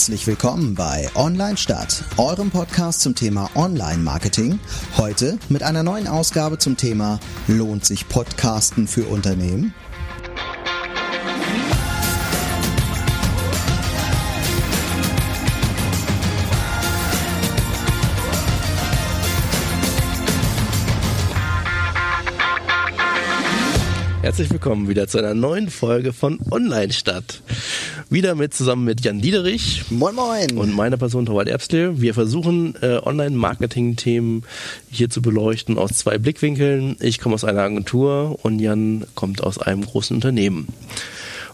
Herzlich willkommen bei Online Stadt, eurem Podcast zum Thema Online-Marketing. Heute mit einer neuen Ausgabe zum Thema Lohnt sich Podcasten für Unternehmen? Herzlich willkommen wieder zu einer neuen Folge von Online Stadt. Wieder mit zusammen mit Jan Diederich. Moin Moin. Und meiner Person Torwald Erbstle. Wir versuchen äh, Online-Marketing-Themen hier zu beleuchten aus zwei Blickwinkeln. Ich komme aus einer Agentur und Jan kommt aus einem großen Unternehmen.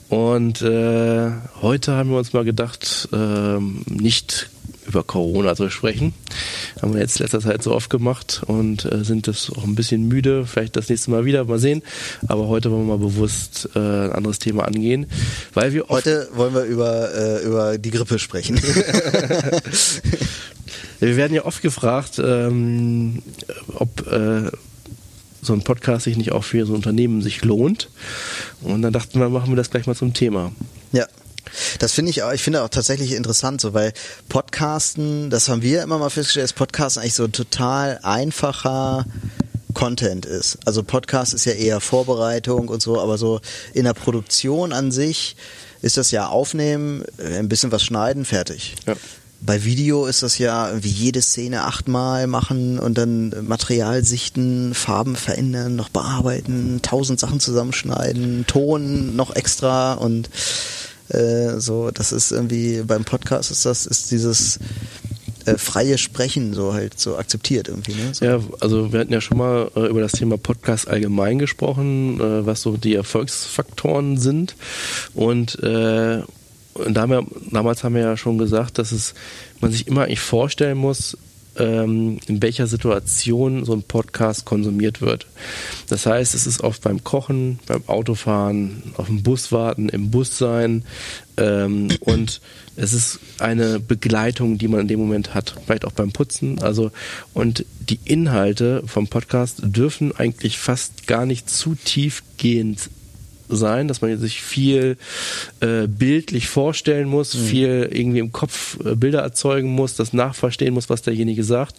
Und äh, heute haben wir uns mal gedacht, äh, nicht über Corona zu sprechen. Haben wir jetzt letzter Zeit so oft gemacht und äh, sind das auch ein bisschen müde. Vielleicht das nächste Mal wieder, mal sehen. Aber heute wollen wir mal bewusst äh, ein anderes Thema angehen, weil wir heute wollen wir über äh, über die Grippe sprechen. wir werden ja oft gefragt, ähm, ob äh, so ein Podcast sich nicht auch für so ein Unternehmen sich lohnt. Und dann dachten wir, machen wir das gleich mal zum Thema. Ja. Das finde ich auch, ich finde auch tatsächlich interessant, so weil Podcasten, das haben wir immer mal festgestellt, dass Podcasten eigentlich so ein total einfacher Content ist. Also Podcast ist ja eher Vorbereitung und so, aber so in der Produktion an sich ist das ja aufnehmen, äh, ein bisschen was schneiden, fertig. Ja. Bei Video ist das ja wie jede Szene achtmal machen und dann Material sichten, Farben verändern, noch bearbeiten, tausend Sachen zusammenschneiden, Ton noch extra und äh, so, das ist irgendwie beim Podcast ist das, ist dieses äh, freie Sprechen so halt so akzeptiert irgendwie. Ne? So. Ja, also wir hatten ja schon mal äh, über das Thema Podcast allgemein gesprochen, äh, was so die Erfolgsfaktoren sind und äh, damals haben wir ja schon gesagt, dass es man sich immer eigentlich vorstellen muss, in welcher Situation so ein Podcast konsumiert wird. Das heißt, es ist oft beim Kochen, beim Autofahren, auf dem Bus warten, im Bus sein ähm, und es ist eine Begleitung, die man in dem Moment hat, vielleicht auch beim Putzen. Also und die Inhalte vom Podcast dürfen eigentlich fast gar nicht zu tiefgehend sein, dass man sich viel äh, bildlich vorstellen muss, mhm. viel irgendwie im Kopf äh, Bilder erzeugen muss, das nachverstehen muss, was derjenige sagt.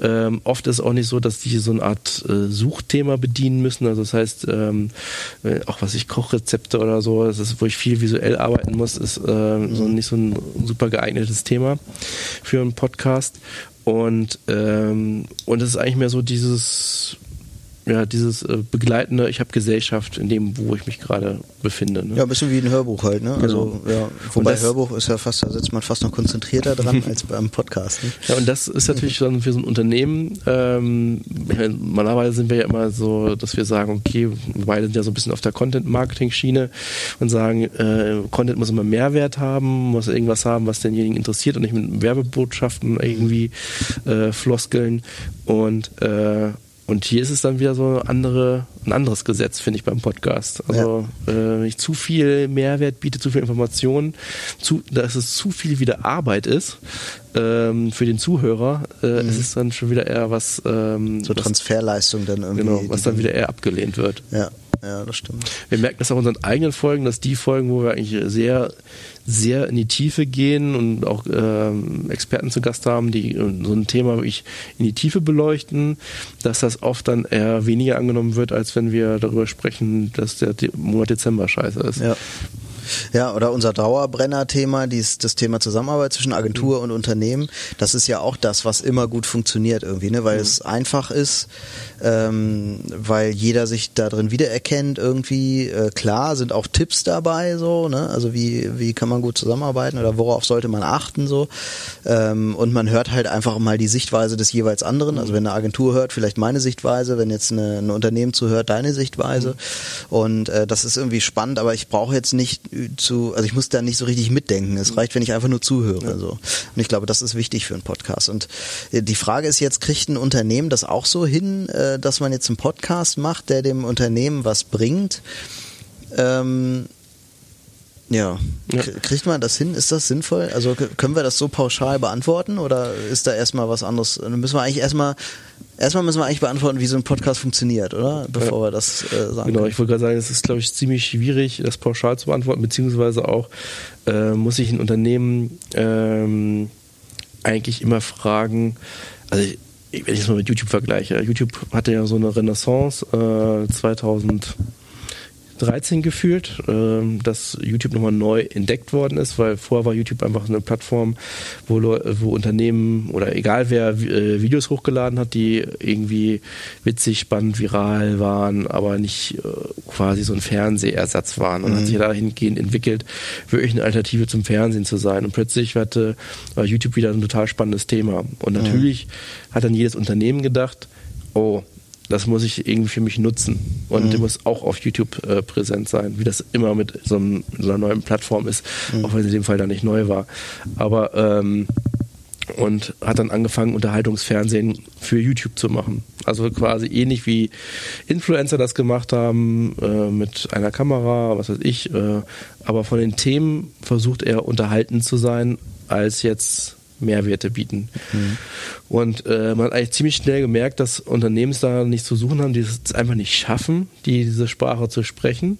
Ähm, oft ist es auch nicht so, dass die so eine Art äh, Suchthema bedienen müssen. Also das heißt, ähm, äh, auch was ich Kochrezepte oder so, das ist, wo ich viel visuell arbeiten muss, ist äh, so nicht so ein super geeignetes Thema für einen Podcast. Und ähm, und es ist eigentlich mehr so dieses ja, dieses äh, begleitende, ich habe Gesellschaft in dem, wo ich mich gerade befinde. Ne? Ja, ein bisschen wie ein Hörbuch halt, ne? Also, genau. ja, wobei das, Hörbuch ist ja fast, da sitzt man fast noch konzentrierter dran als beim Podcast. Ne? Ja, und das ist natürlich dann für so ein Unternehmen, ähm, normalerweise sind wir ja immer so, dass wir sagen, okay, wir beide sind ja so ein bisschen auf der Content-Marketing-Schiene und sagen, äh, Content muss immer Mehrwert haben, muss irgendwas haben, was denjenigen interessiert und nicht mit Werbebotschaften irgendwie äh, Floskeln und äh, und hier ist es dann wieder so andere, ein anderes Gesetz, finde ich, beim Podcast. Also ja. äh, wenn ich zu viel Mehrwert biete, zu viel Informationen, zu, dass es zu viel wieder Arbeit ist ähm, für den Zuhörer, äh, mhm. ist es dann schon wieder eher was ähm, so Transferleistung dann irgendwie. Genau, was dann wieder eher abgelehnt wird. Ja. Ja, das stimmt. Wir merken das auch in unseren eigenen Folgen, dass die Folgen, wo wir eigentlich sehr, sehr in die Tiefe gehen und auch ähm, Experten zu Gast haben, die so ein Thema wirklich in die Tiefe beleuchten, dass das oft dann eher weniger angenommen wird, als wenn wir darüber sprechen, dass der Monat Dezember scheiße ist. Ja. Ja, oder unser Dauerbrenner-Thema, das Thema Zusammenarbeit zwischen Agentur mhm. und Unternehmen, das ist ja auch das, was immer gut funktioniert irgendwie, ne? weil mhm. es einfach ist, ähm, weil jeder sich da drin wiedererkennt irgendwie. Äh, klar sind auch Tipps dabei, so, ne? also wie, wie kann man gut zusammenarbeiten oder worauf sollte man achten so. Ähm, und man hört halt einfach mal die Sichtweise des jeweils anderen. Also wenn eine Agentur hört, vielleicht meine Sichtweise, wenn jetzt eine, ein Unternehmen zuhört, deine Sichtweise. Mhm. Und äh, das ist irgendwie spannend, aber ich brauche jetzt nicht zu, also ich muss da nicht so richtig mitdenken. Es reicht, wenn ich einfach nur zuhöre. Ja. So. Und ich glaube, das ist wichtig für einen Podcast. Und äh, die Frage ist jetzt, kriegt ein Unternehmen das auch so hin, äh, dass man jetzt einen Podcast macht, der dem Unternehmen was bringt? Ähm, Ja. ja. Kriegt man das hin? Ist das sinnvoll? Also können wir das so pauschal beantworten oder ist da erstmal was anderes? Dann müssen wir eigentlich erstmal erstmal müssen wir eigentlich beantworten, wie so ein Podcast funktioniert, oder? Bevor ja. wir das äh, sagen. Genau, ich wollte gerade sagen, es ist, glaube ich, ziemlich schwierig, das pauschal zu beantworten, beziehungsweise auch äh, muss ich ein Unternehmen ähm, eigentlich immer fragen, also ich, wenn ich es mal mit YouTube vergleiche, YouTube hatte ja so eine Renaissance äh, 2000 13 gefühlt, ähm, dass YouTube nochmal neu entdeckt worden ist, weil vorher war YouTube einfach eine Plattform, wo, wo Unternehmen oder egal wer äh, Videos hochgeladen hat, die irgendwie witzig, spannend, viral waren, aber nicht äh, quasi so ein Fernsehersatz waren. Und mhm. hat sich dahingehend entwickelt, wirklich eine Alternative zum Fernsehen zu sein. Und plötzlich hatte, war YouTube wieder ein total spannendes Thema. Und mhm. natürlich mhm. hat dann jedes Unternehmen gedacht, oh, das muss ich irgendwie für mich nutzen und mhm. muss auch auf YouTube äh, präsent sein, wie das immer mit so, einem, so einer neuen Plattform ist, mhm. auch wenn es in dem Fall da nicht neu war. Aber ähm, und hat dann angefangen, Unterhaltungsfernsehen für YouTube zu machen. Also quasi ähnlich wie Influencer das gemacht haben, äh, mit einer Kamera, was weiß ich. Äh, aber von den Themen versucht er unterhaltend zu sein, als jetzt Mehrwerte bieten. Mhm. Und äh, man hat eigentlich ziemlich schnell gemerkt, dass Unternehmen es da nicht zu suchen haben, die es einfach nicht schaffen, die, diese Sprache zu sprechen.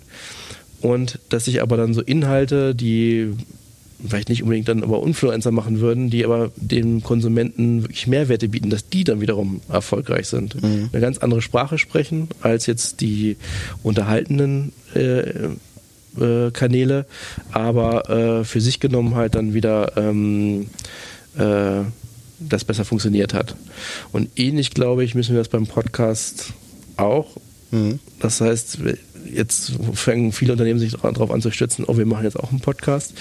Und dass sich aber dann so Inhalte, die vielleicht nicht unbedingt dann aber Influencer machen würden, die aber den Konsumenten wirklich Mehrwerte bieten, dass die dann wiederum erfolgreich sind. Mhm. Eine ganz andere Sprache sprechen als jetzt die unterhaltenden äh, äh, Kanäle, aber äh, für sich genommen halt dann wieder ähm, äh, das besser funktioniert hat. Und ähnlich, glaube ich, müssen wir das beim Podcast auch. Mhm. Das heißt, jetzt fangen viele Unternehmen sich darauf an zu stützen, oh, wir machen jetzt auch einen Podcast.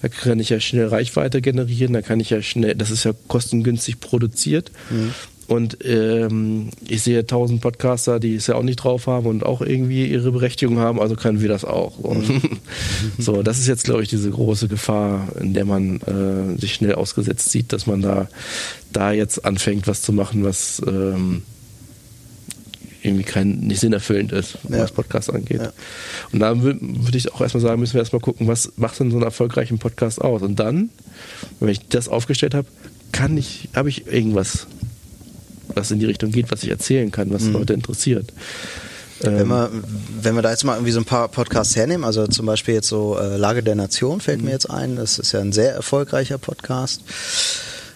Da kann ich ja schnell Reichweite generieren, da kann ich ja schnell, das ist ja kostengünstig produziert. Mhm. Und ähm, ich sehe tausend Podcaster, die es ja auch nicht drauf haben und auch irgendwie ihre Berechtigung haben, also können wir das auch. So, mhm. so das ist jetzt, glaube ich, diese große Gefahr, in der man äh, sich schnell ausgesetzt sieht, dass man da, da jetzt anfängt, was zu machen, was ähm, irgendwie kein, nicht sinnerfüllend ist, ja. was Podcast angeht. Ja. Und da würde würd ich auch erstmal sagen, müssen wir erstmal gucken, was macht denn so einen erfolgreichen Podcast aus? Und dann, wenn ich das aufgestellt habe, kann ich, habe ich irgendwas was in die Richtung geht, was ich erzählen kann, was mhm. Leute interessiert. Wenn ähm, wir, wenn wir da jetzt mal irgendwie so ein paar Podcasts hernehmen, also zum Beispiel jetzt so äh, Lage der Nation fällt mhm. mir jetzt ein, das ist ja ein sehr erfolgreicher Podcast.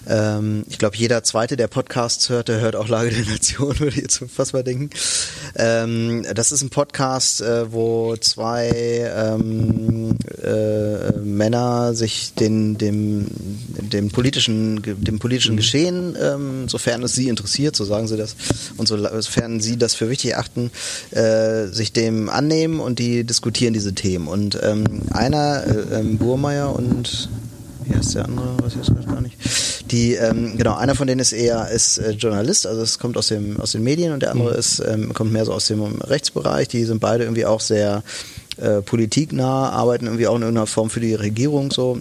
Ähm, ich glaube, jeder zweite, der Podcasts hört, der hört auch Lage der Nation, würde ich jetzt fast mal denken. Ähm, das ist ein Podcast, äh, wo zwei ähm, äh, Männer sich den, dem, dem politischen, dem politischen mhm. Geschehen, ähm, sofern es sie interessiert, so sagen sie das, und so, sofern sie das für wichtig achten, äh, sich dem annehmen und die diskutieren diese Themen. Und ähm, einer, äh, ähm, Burmeier und wie heißt der andere, weiß ich jetzt gar nicht. Die, ähm, genau, einer von denen ist eher ist äh, Journalist, also es kommt aus dem aus den Medien und der andere mhm. ist ähm, kommt mehr so aus dem Rechtsbereich. Die sind beide irgendwie auch sehr äh, politiknah, arbeiten irgendwie auch in irgendeiner Form für die Regierung so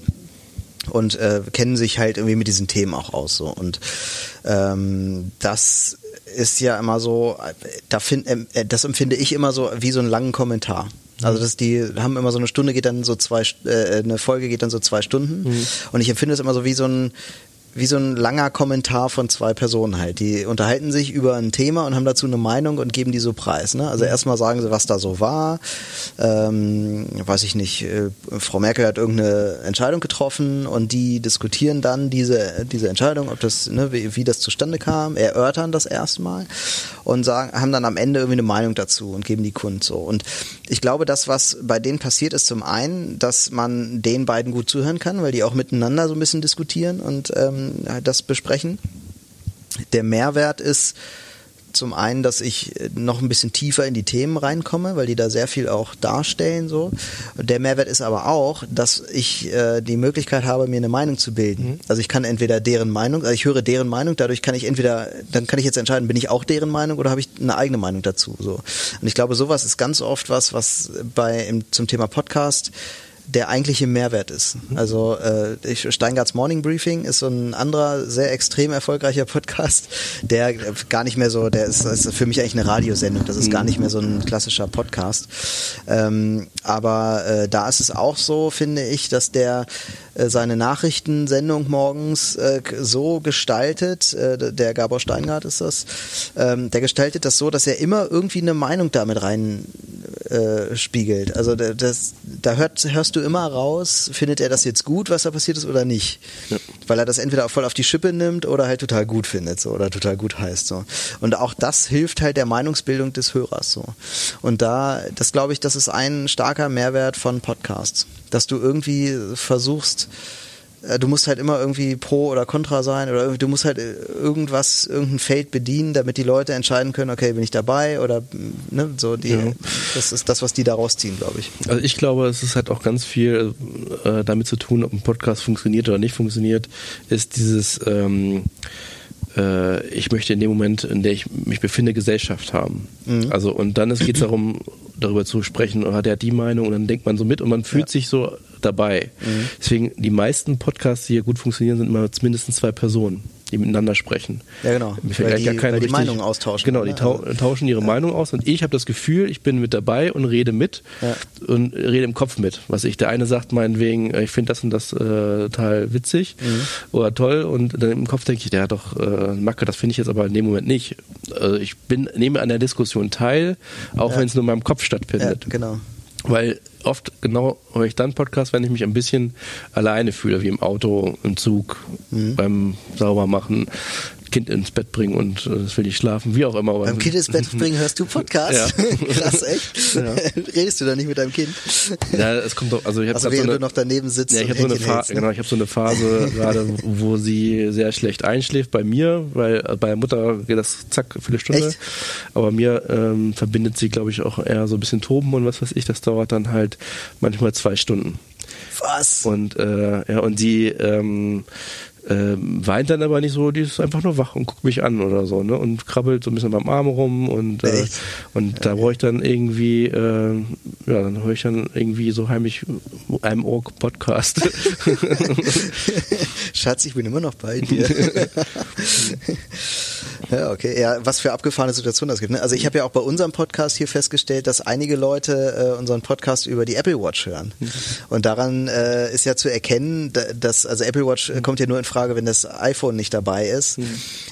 und äh, kennen sich halt irgendwie mit diesen Themen auch aus so und ähm, das ist ja immer so, da find, äh, das empfinde ich immer so wie so einen langen Kommentar. Also das, die haben immer so eine Stunde geht dann so zwei, äh, eine Folge geht dann so zwei Stunden. Mhm. Und ich empfinde es immer so wie so ein, wie so ein langer Kommentar von zwei Personen halt. Die unterhalten sich über ein Thema und haben dazu eine Meinung und geben die so preis. Ne? Also mhm. erstmal sagen sie, was da so war. Ähm, weiß ich nicht, äh, Frau Merkel hat irgendeine Entscheidung getroffen und die diskutieren dann diese, diese Entscheidung, ob das, ne, wie, wie das zustande kam, erörtern das erstmal und sagen, haben dann am Ende irgendwie eine Meinung dazu und geben die Kund so. Und ich glaube, das, was bei denen passiert, ist zum einen, dass man den beiden gut zuhören kann, weil die auch miteinander so ein bisschen diskutieren und ähm, das besprechen. Der Mehrwert ist zum einen, dass ich noch ein bisschen tiefer in die Themen reinkomme, weil die da sehr viel auch darstellen. So. Der Mehrwert ist aber auch, dass ich äh, die Möglichkeit habe, mir eine Meinung zu bilden. Mhm. Also ich kann entweder deren Meinung, also ich höre deren Meinung, dadurch kann ich entweder, dann kann ich jetzt entscheiden, bin ich auch deren Meinung oder habe ich eine eigene Meinung dazu. So. Und ich glaube, sowas ist ganz oft was, was bei im, zum Thema Podcast der eigentliche Mehrwert ist. Mhm. Also äh, ich, Steingarts Morning Briefing ist so ein anderer sehr extrem erfolgreicher Podcast, der gar nicht mehr so, der ist, ist für mich eigentlich eine Radiosendung. Das ist gar nicht mehr so ein klassischer Podcast. Ähm, aber äh, da ist es auch so, finde ich, dass der äh, seine Nachrichtensendung morgens äh, so gestaltet, äh, der Gabor Steingart ist das, ähm, der gestaltet das so, dass er immer irgendwie eine Meinung damit rein äh, spiegelt. Also das, da hört, hörst du immer raus, findet er das jetzt gut, was da passiert ist oder nicht. Ja. Weil er das entweder voll auf die Schippe nimmt oder halt total gut findet so, oder total gut heißt. So. Und auch das hilft halt der Meinungsbildung des Hörers. So. Und da, das glaube ich, das ist ein starker Mehrwert von Podcasts dass du irgendwie versuchst, du musst halt immer irgendwie pro oder contra sein oder du musst halt äh, irgendwas, irgendein Feld bedienen, damit die Leute entscheiden können, okay, bin ich dabei oder ne, so die, ja. das ist das, was die daraus ziehen, glaube ich. Also ich glaube, es ist halt auch ganz viel äh, damit zu tun, ob ein Podcast funktioniert oder nicht funktioniert, ist dieses ähm, äh, ich möchte in dem Moment, in der ich mich befinde, Gesellschaft haben. Mhm. Also und dann geht es darum, darüber zu sprechen, oder der hat die Meinung und dann denkt man so mit und man fühlt ja. sich so dabei. Mhm. Deswegen, die meisten Podcasts, die hier gut funktionieren, sind immer mindestens zwei Personen die miteinander sprechen. Ja, genau. Weil die, weil die Meinung austauschen. Genau, die tau tauschen ihre ja. Meinung aus und ich habe das Gefühl, ich bin mit dabei und rede mit ja. und rede im Kopf mit. Was ich, der eine sagt meinetwegen, äh, ich finde das und das äh, total witzig mhm. oder toll und dann im Kopf denke ich, der hat doch äh, Macke, das finde ich jetzt aber in dem Moment nicht. Also ich bin, nehme an der Diskussion teil, auch ja. wenn es nur in meinem Kopf stattfindet. Ja, genau. Weil oft genau höre ich dann Podcast, wenn ich mich ein bisschen alleine fühle, wie im Auto, im Zug, mhm. beim Saubermachen. Kind ins Bett bringen und äh, das will ich schlafen, wie auch immer. Beim Kind ins Bett bringen hörst du Podcast? Ja. Krass, echt? Ja. Redest du da nicht mit deinem Kind? Ja, es kommt doch, also ich habe also so eine, du noch daneben sitzt ja, ich habe so eine Phase, ne? genau, ich habe so eine Phase gerade, wo sie sehr schlecht einschläft bei mir, weil äh, bei der Mutter geht das zack für eine Stunde. Echt? Aber mir ähm, verbindet sie, glaube ich, auch eher so ein bisschen Toben und was weiß ich. Das dauert dann halt manchmal zwei Stunden. Was? Und äh, ja, und die ähm, äh, weint dann aber nicht so, die ist einfach nur wach und guckt mich an oder so, ne? Und krabbelt so ein bisschen beim Arm rum und, äh, und ja, da brauche ich dann irgendwie, äh, ja, dann höre ich dann irgendwie so heimlich einem Ohr Podcast. Schatz, ich bin immer noch bei dir. ja, okay. Ja, was für abgefahrene Situationen das gibt. Ne? Also ich habe ja auch bei unserem Podcast hier festgestellt, dass einige Leute äh, unseren Podcast über die Apple Watch hören. Mhm. Und daran äh, ist ja zu erkennen, dass also Apple Watch äh, kommt ja nur in Frage, wenn das iPhone nicht dabei ist. Mhm.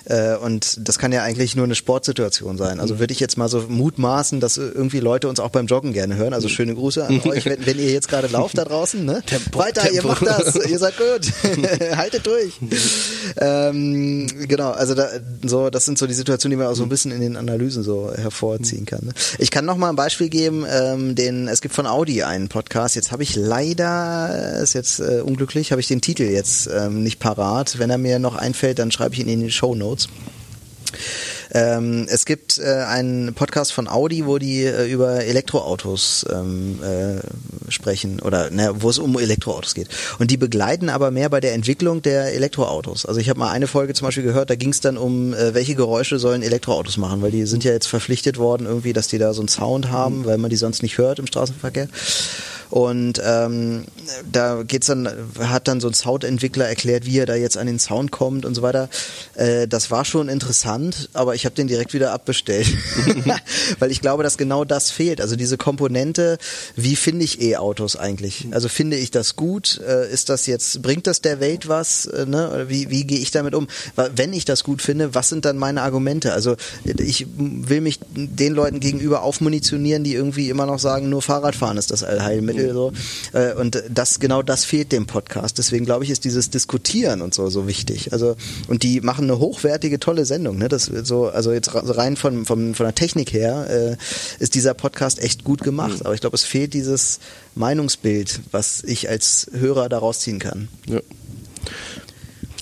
Äh, und das kann ja eigentlich nur eine Sportsituation sein. Also mhm. würde ich jetzt mal so mutmaßen, dass irgendwie Leute uns auch beim Joggen gerne hören. Also schöne Grüße an euch, wenn, wenn ihr jetzt gerade lauft da draußen. Ne? Tempo, Weiter, Tempo. ihr macht das, ihr seid gut. Haltet durch. ähm, genau, also da, so, das sind so die Situationen, die man auch so ein bisschen in den Analysen so hervorziehen kann. Ne? Ich kann noch mal ein Beispiel geben, ähm, den, es gibt von Audi einen Podcast, jetzt habe ich leider, ist jetzt äh, unglücklich, habe ich den Titel jetzt ähm, nicht parat parat. Wenn er mir noch einfällt, dann schreibe ich ihn in die Show Notes. Ähm, es gibt äh, einen Podcast von Audi, wo die äh, über Elektroautos ähm, äh, sprechen oder ne, wo es um Elektroautos geht. Und die begleiten aber mehr bei der Entwicklung der Elektroautos. Also ich habe mal eine Folge zum Beispiel gehört, da ging es dann um, äh, welche Geräusche sollen Elektroautos machen, weil die sind ja jetzt verpflichtet worden irgendwie, dass die da so einen Sound haben, weil man die sonst nicht hört im Straßenverkehr. Und ähm, da geht's dann, hat dann so ein Soundentwickler erklärt, wie er da jetzt an den Sound kommt und so weiter. Äh, das war schon interessant, aber ich habe den direkt wieder abbestellt. Weil ich glaube, dass genau das fehlt. Also diese Komponente, wie finde ich E-Autos eigentlich? Also finde ich das gut? Äh, ist das jetzt, bringt das der Welt was? Äh, ne? Oder wie, wie gehe ich damit um? Wenn ich das gut finde, was sind dann meine Argumente? Also ich will mich den Leuten gegenüber aufmunitionieren, die irgendwie immer noch sagen, nur Fahrradfahren ist das Allheilmittel Artikel so. Äh, und das genau das fehlt dem Podcast. Deswegen glaube ich, ist dieses Diskutieren und so so wichtig. Also und die machen eine hochwertige, tolle Sendung. Ne? Das so also jetzt rein von von von der Technik her äh, ist dieser Podcast echt gut gemacht. Mhm. Aber ich glaube, es fehlt dieses Meinungsbild, was ich als Hörer daraus ziehen kann. Ja.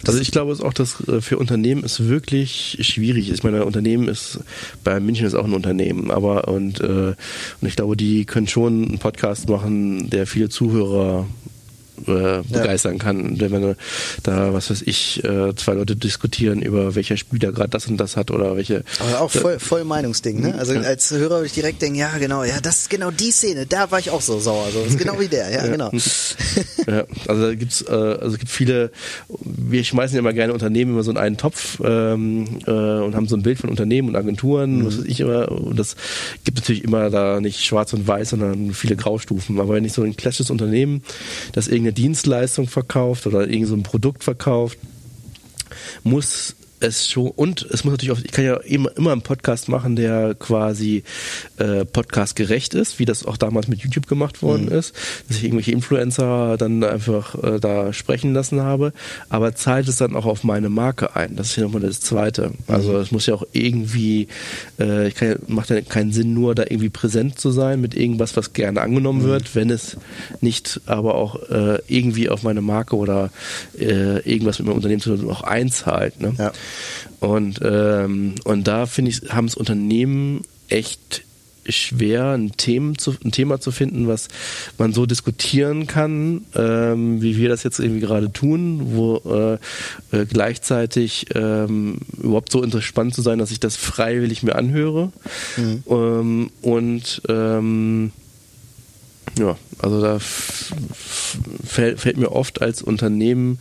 Also ich glaube es auch, dass äh, für Unternehmen es wirklich schwierig ist. Ich meine, Unternehmen ist, bei München ist auch ein Unternehmen, aber und, äh, und ich glaube, die können schon einen Podcast machen, der viele Zuhörer äh, begeistern ja. kann. Wenn man da, was weiß ich, äh, zwei Leute diskutieren über welcher Spieler gerade das und das hat oder welche. Aber auch voll, voll Meinungsding, ne? Also als Hörer würde ich direkt denken, ja genau, ja, das ist genau die Szene, da war ich auch so sauer. So. Das ist genau wie der, ja, ja. genau. ja, also da gibt's, äh, also es gibt viele, wir schmeißen ja immer gerne Unternehmen immer so in einen Topf ähm, äh, und haben so ein Bild von Unternehmen und Agenturen, mhm. was weiß ich immer, und das gibt natürlich immer da nicht schwarz und weiß, sondern viele Graustufen. Aber wenn ich so ein klassisches Unternehmen, das irgendeine Dienstleistung verkauft oder irgendein so Produkt verkauft, muss es schon, und es muss natürlich auch, ich kann ja immer, immer einen Podcast machen, der quasi äh, Podcast gerecht ist, wie das auch damals mit YouTube gemacht worden mhm. ist, dass ich irgendwelche Influencer dann einfach äh, da sprechen lassen habe, aber zahlt es dann auch auf meine Marke ein. Das ist ja nochmal das Zweite. Also es muss ja auch irgendwie, äh, ich kann ja, macht ja keinen Sinn, nur da irgendwie präsent zu sein mit irgendwas, was gerne angenommen mhm. wird, wenn es nicht aber auch äh, irgendwie auf meine Marke oder äh, irgendwas mit meinem Unternehmen zu tun auch einzahlt. Ne? Ja. Und, ähm, und da finde ich, haben es Unternehmen echt schwer, ein, Themen zu, ein Thema zu finden, was man so diskutieren kann, ähm, wie wir das jetzt irgendwie gerade tun, wo äh, äh, gleichzeitig ähm, überhaupt so spannend zu sein, dass ich das freiwillig mir anhöre. Mhm. Ähm, und ähm, ja, also da fällt, fällt mir oft als Unternehmen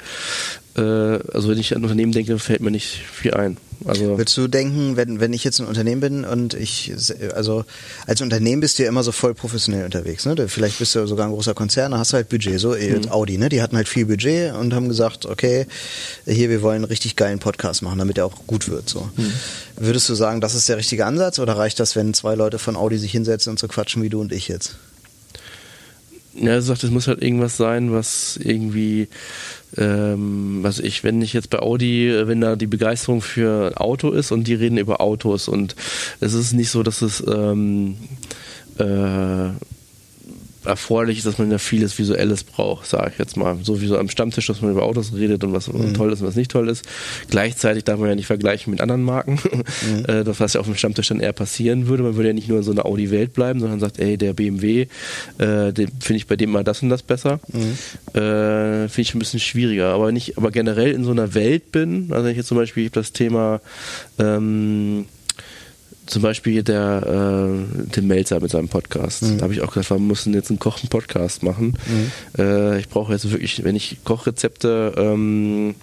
also wenn ich an Unternehmen denke, fällt mir nicht viel ein. Also Würdest du denken, wenn, wenn ich jetzt ein Unternehmen bin und ich, also als Unternehmen bist du ja immer so voll professionell unterwegs, ne? Vielleicht bist du sogar ein großer Konzern, hast halt Budget, so mhm. Audi, ne? Die hatten halt viel Budget und haben gesagt, okay, hier, wir wollen einen richtig geilen Podcast machen, damit er auch gut wird, so. Mhm. Würdest du sagen, das ist der richtige Ansatz oder reicht das, wenn zwei Leute von Audi sich hinsetzen und so quatschen wie du und ich jetzt? Ja, er sagt, es muss halt irgendwas sein, was irgendwie ähm, was ich, wenn ich jetzt bei Audi, wenn da die Begeisterung für Auto ist und die reden über Autos und es ist nicht so, dass es ähm, äh, erforderlich ist, dass man ja vieles Visuelles braucht, sage ich jetzt mal. So wie so am Stammtisch, dass man über Autos redet und was mhm. toll ist und was nicht toll ist. Gleichzeitig darf man ja nicht vergleichen mit anderen Marken. Mhm. Äh, das, was ja auf dem Stammtisch dann eher passieren würde. Man würde ja nicht nur in so einer Audi-Welt bleiben, sondern sagt, ey, der BMW, äh, finde ich bei dem mal das und das besser. Mhm. Äh, finde ich ein bisschen schwieriger. Aber nicht, aber generell in so einer Welt bin, also wenn ich jetzt zum Beispiel das Thema ähm, zum Beispiel der äh, Tim Melzer mit seinem Podcast. Mhm. Da habe ich auch gesagt, wir müssen jetzt einen Kochen-Podcast machen. Mhm. Äh, ich brauche jetzt wirklich, wenn ich Kochrezepte ähm,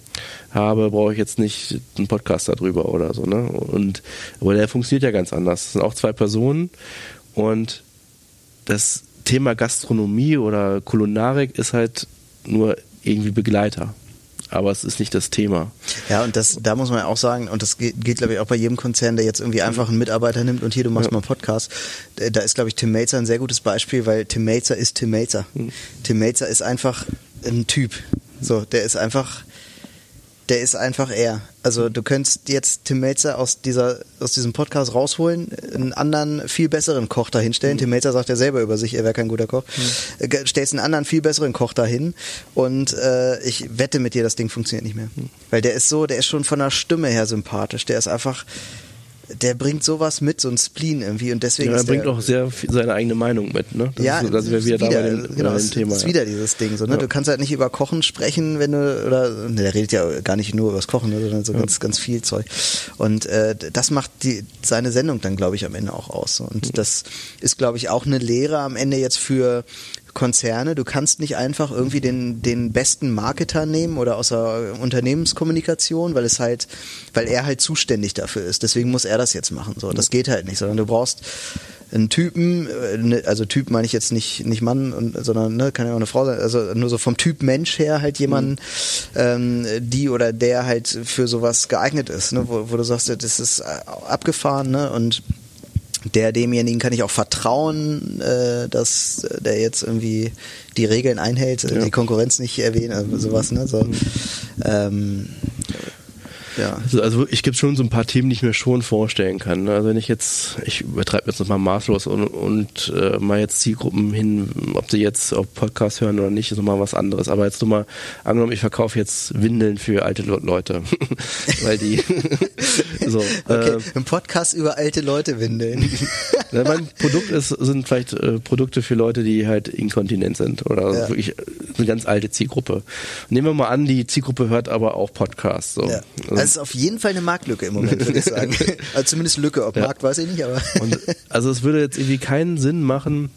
habe, brauche ich jetzt nicht einen Podcast darüber oder so. Ne? Und, aber der funktioniert ja ganz anders. Das sind auch zwei Personen und das Thema Gastronomie oder Kulinarik ist halt nur irgendwie Begleiter aber es ist nicht das Thema. Ja, und das, da muss man ja auch sagen, und das geht, geht glaube ich, auch bei jedem Konzern, der jetzt irgendwie einfach einen Mitarbeiter nimmt und hier, du machst ja. mal einen Podcast. Da ist, glaube ich, Tim Melzer ein sehr gutes Beispiel, weil Tim Melzer ist Tim Melzer. Mhm. Tim Melzer ist einfach ein Typ. So, der ist einfach, der ist einfach er. Also du könntest jetzt Tim Melzer aus dieser aus diesem Podcast rausholen, einen anderen viel besseren Koch dahinstellen. Mhm. Tim Melzer sagt ja selber über sich, er wäre kein guter Koch. Mhm. Stellst einen anderen viel besseren Koch dahin und äh, ich wette mit dir, das Ding funktioniert nicht mehr, mhm. weil der ist so, der ist schon von der Stimme her sympathisch. Der ist einfach der bringt sowas mit, so ein Spleen irgendwie und deswegen. Ja, er bringt auch sehr viel seine eigene Meinung mit, ne? Das ja, ist, da sind wir wieder, wieder, da bei dem, genau, bei dem Thema. ist ja. wieder dieses Ding, so, ne? Ja. Du kannst halt nicht über Kochen sprechen, wenn du, oder, ne, der redet ja gar nicht nur über das Kochen, ne, sondern so ja. ganz, ganz viel Zeug. Und äh, das macht die, seine Sendung dann, glaube ich, am Ende auch aus. Und mhm. das ist, glaube ich, auch eine Lehre am Ende jetzt für Konzerne. Du kannst nicht einfach irgendwie den, den besten Marketer nehmen oder aus der Unternehmenskommunikation, weil es halt, weil er halt zuständig dafür ist. Deswegen muss er das jetzt machen. So, das geht halt nicht, sondern du brauchst einen Typen, äh, ne, also Typ meine ich jetzt nicht nicht Mann, sondern ne, kann ja auch eine Frau sein, also nur so vom Typ Mensch her halt jemanden, mhm. ähm, die oder der halt für sowas geeignet ist, ne, wo, wo du sagst, das ist abgefahren, ne, und der demjenigen kann ich auch vertrauen, äh, dass der jetzt irgendwie die Regeln einhält, ja. die Konkurrenz nicht erwähnt, also sowas, ne? So, ähm, ja. Also, also ich gibt schon so ein paar Themen, die ich mir schon vorstellen kann. Ne? Also wenn ich jetzt, ich übertreibe jetzt nochmal maßlos und, und äh, mal jetzt Zielgruppen hin, ob sie jetzt auf Podcast hören oder nicht, ist nochmal was anderes. Aber jetzt nur mal, angenommen, ich verkaufe jetzt Windeln für alte Leute. Weil die so. Okay, äh, ein Podcast über alte Leute Windeln. Ja, mein Produkt ist, sind vielleicht äh, Produkte für Leute, die halt inkontinent sind oder Ja. wirklich eine ganz alte Zielgruppe. Nehmen wir mal an, die Zielgruppe hört aber auch Podcasts. So. Ja. Also es ist auf jeden Fall eine Marktlücke im Moment, würde ich sagen. Also zumindest Lücke, ob Ja. Markt weiß ich nicht, aber. Und also es würde jetzt irgendwie keinen Sinn machen,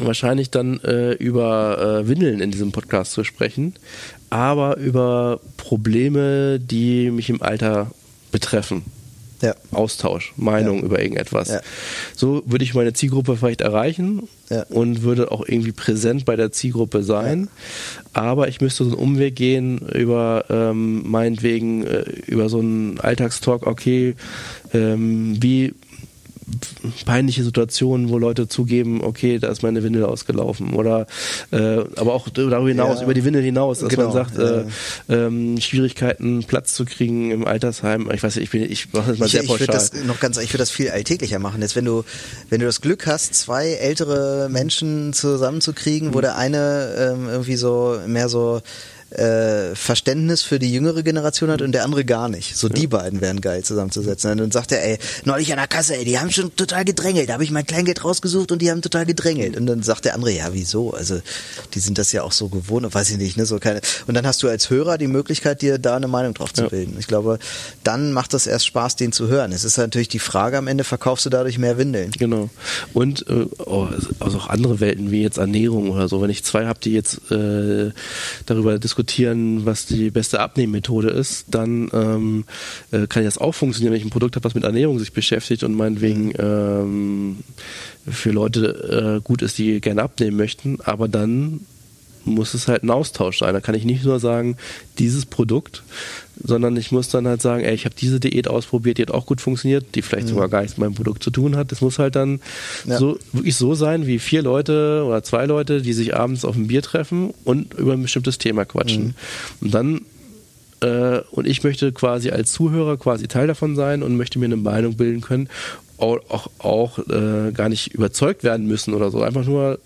wahrscheinlich dann äh, über äh, Windeln in diesem Podcast zu sprechen, aber über Probleme, die mich im Alter betreffen. ja. Austausch, Meinung Ja. über irgendetwas. Ja. So würde ich meine Zielgruppe vielleicht erreichen und würde auch irgendwie präsent bei der Zielgruppe sein. Aber ich müsste so einen Umweg gehen über ähm, meinetwegen äh, über so einen Alltagstalk, okay, ähm, wie peinliche Situationen, wo Leute zugeben, okay, da ist meine Windel ausgelaufen oder äh, aber auch darüber hinaus, Ja. über die Windel hinaus, dass Genau, man sagt, äh, ähm, Schwierigkeiten Platz zu kriegen im Altersheim. Ich weiß nicht, ich bin ich mache das mal Ich, sehr ich würde pauschal. das noch ganz, ich würde das viel alltäglicher machen. Jetzt, wenn du, wenn du das Glück hast, zwei ältere Menschen zusammenzukriegen, Mhm. wo der eine ähm, irgendwie so mehr so äh, Verständnis für die jüngere Generation hat und der andere gar nicht. So die beiden wären geil zusammenzusetzen. Und dann sagt er, ey, neulich an der Kasse, ey, die haben schon total gedrängelt. Da habe ich mein Kleingeld rausgesucht und die haben total gedrängelt. Und dann sagt der andere, ja, wieso? Also die sind das ja auch so gewohnt, weiß ich nicht, ne? So keine. Und dann hast du als Hörer die Möglichkeit, dir da eine Meinung drauf zu Ja. bilden. Ich glaube, dann macht das erst Spaß, den zu hören. Es ist natürlich die Frage, am Ende verkaufst du dadurch mehr Windeln. Genau. Und äh, oh, also auch andere Welten wie jetzt Ernährung oder so. Wenn ich zwei habe, die jetzt äh, darüber diskutieren, was die beste Abnehmmethode ist, dann ähm, äh, kann das auch funktionieren, wenn ich ein Produkt habe, was mit Ernährung sich beschäftigt und meinetwegen ähm, für Leute äh, gut ist, die gerne abnehmen möchten. Aber dann muss es halt ein Austausch sein. Da kann ich nicht nur sagen, dieses Produkt, sondern ich muss dann halt sagen, ey, ich habe diese Diät ausprobiert, die hat auch gut funktioniert, die vielleicht sogar gar nichts mit meinem Produkt zu tun hat. Das muss halt dann Ja. so wirklich so sein, wie vier Leute oder zwei Leute, die sich abends auf ein Bier treffen und über ein bestimmtes Thema quatschen. Und dann äh, und ich möchte quasi als Zuhörer quasi Teil davon sein und möchte mir eine Meinung bilden können, auch, auch, auch äh, gar nicht überzeugt werden müssen oder so. Einfach nur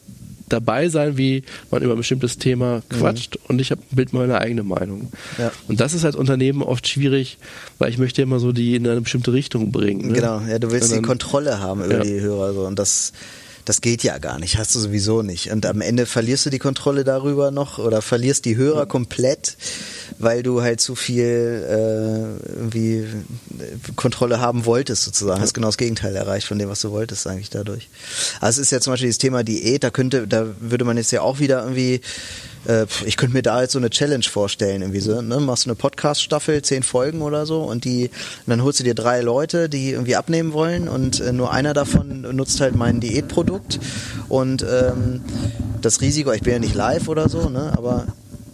dabei sein, wie man über ein bestimmtes Thema quatscht und ich habe bild meine eigene Meinung. Ja. Und das ist als Unternehmen oft schwierig, weil ich möchte immer so die in eine bestimmte Richtung bringen. Ne? Genau, ja, du willst Und die dann- Kontrolle haben über Ja. die Hörer so und das das geht ja gar nicht, hast du sowieso nicht. Und am Ende verlierst du die Kontrolle darüber noch oder verlierst die Hörer komplett, weil du halt zu viel äh, irgendwie Kontrolle haben wolltest sozusagen. Hast genau das Gegenteil erreicht von dem, was du wolltest eigentlich dadurch. Also es ist ja zum Beispiel das Thema Diät, da könnte, da würde man jetzt ja auch wieder irgendwie äh, ich könnte mir da jetzt so eine Challenge vorstellen, irgendwie so, ne? Machst du eine Podcast-Staffel, zehn Folgen oder so und die, und dann holst du dir drei Leute, die irgendwie abnehmen wollen und äh, nur einer davon nutzt halt mein Diätprodukt und ähm, das Risiko, ich bin ja nicht live oder so, ne? Aber